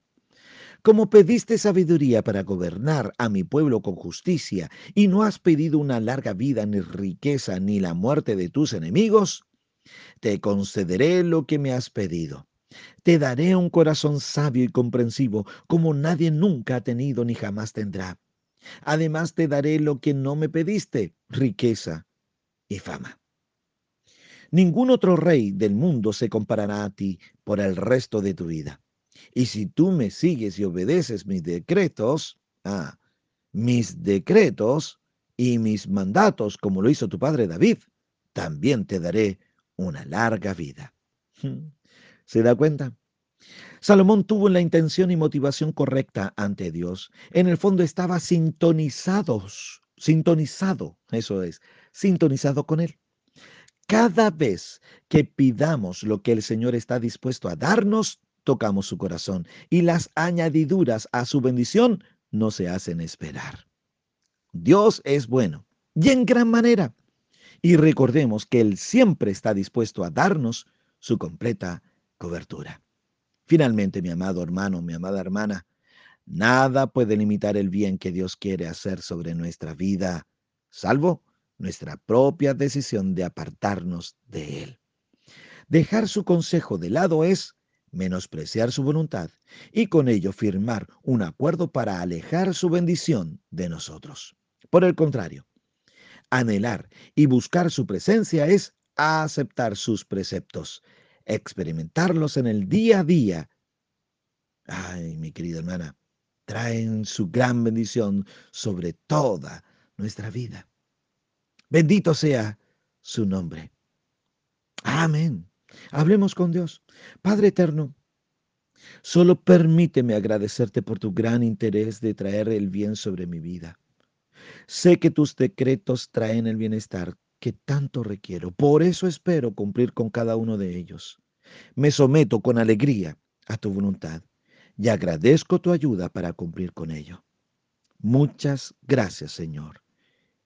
Como pediste sabiduría para gobernar a mi pueblo con justicia, y no has pedido una larga vida, ni riqueza, ni la muerte de tus enemigos, te concederé lo que me has pedido. Te daré un corazón sabio y comprensivo, como nadie nunca ha tenido ni jamás tendrá. Además te daré lo que no me pediste, riqueza y fama. Ningún otro rey del mundo se comparará a ti por el resto de tu vida. Y si tú me sigues y obedeces mis decretos, ah, mis decretos y mis mandatos, como lo hizo tu padre David, también te daré una larga vida. ¿Se da cuenta? Salomón tuvo la intención y motivación correcta ante Dios. En el fondo estaba sintonizados, sintonizado, eso es, sintonizado con Él. Cada vez que pidamos lo que el Señor está dispuesto a darnos, tocamos su corazón y las añadiduras a su bendición no se hacen esperar. Dios es bueno y en gran manera. Y recordemos que Él siempre está dispuesto a darnos su completa cobertura. Finalmente, mi amado hermano, mi amada hermana, nada puede limitar el bien que Dios quiere hacer sobre nuestra vida, salvo nuestra propia decisión de apartarnos de Él. Dejar su consejo de lado es menospreciar su voluntad y con ello firmar un acuerdo para alejar su bendición de nosotros. Por el contrario, anhelar y buscar su presencia es aceptar sus preceptos experimentarlos en el día a día, ay, mi querida hermana, traen su gran bendición sobre toda nuestra vida. Bendito sea su nombre. Amén. Hablemos con Dios. Padre eterno, solo permíteme agradecerte por tu gran interés de traer el bien sobre mi vida. Sé que tus decretos traen el bienestar que tanto requiero. Por eso espero cumplir con cada uno de ellos. Me someto con alegría a tu voluntad y agradezco tu ayuda para cumplir con ello. Muchas gracias, Señor.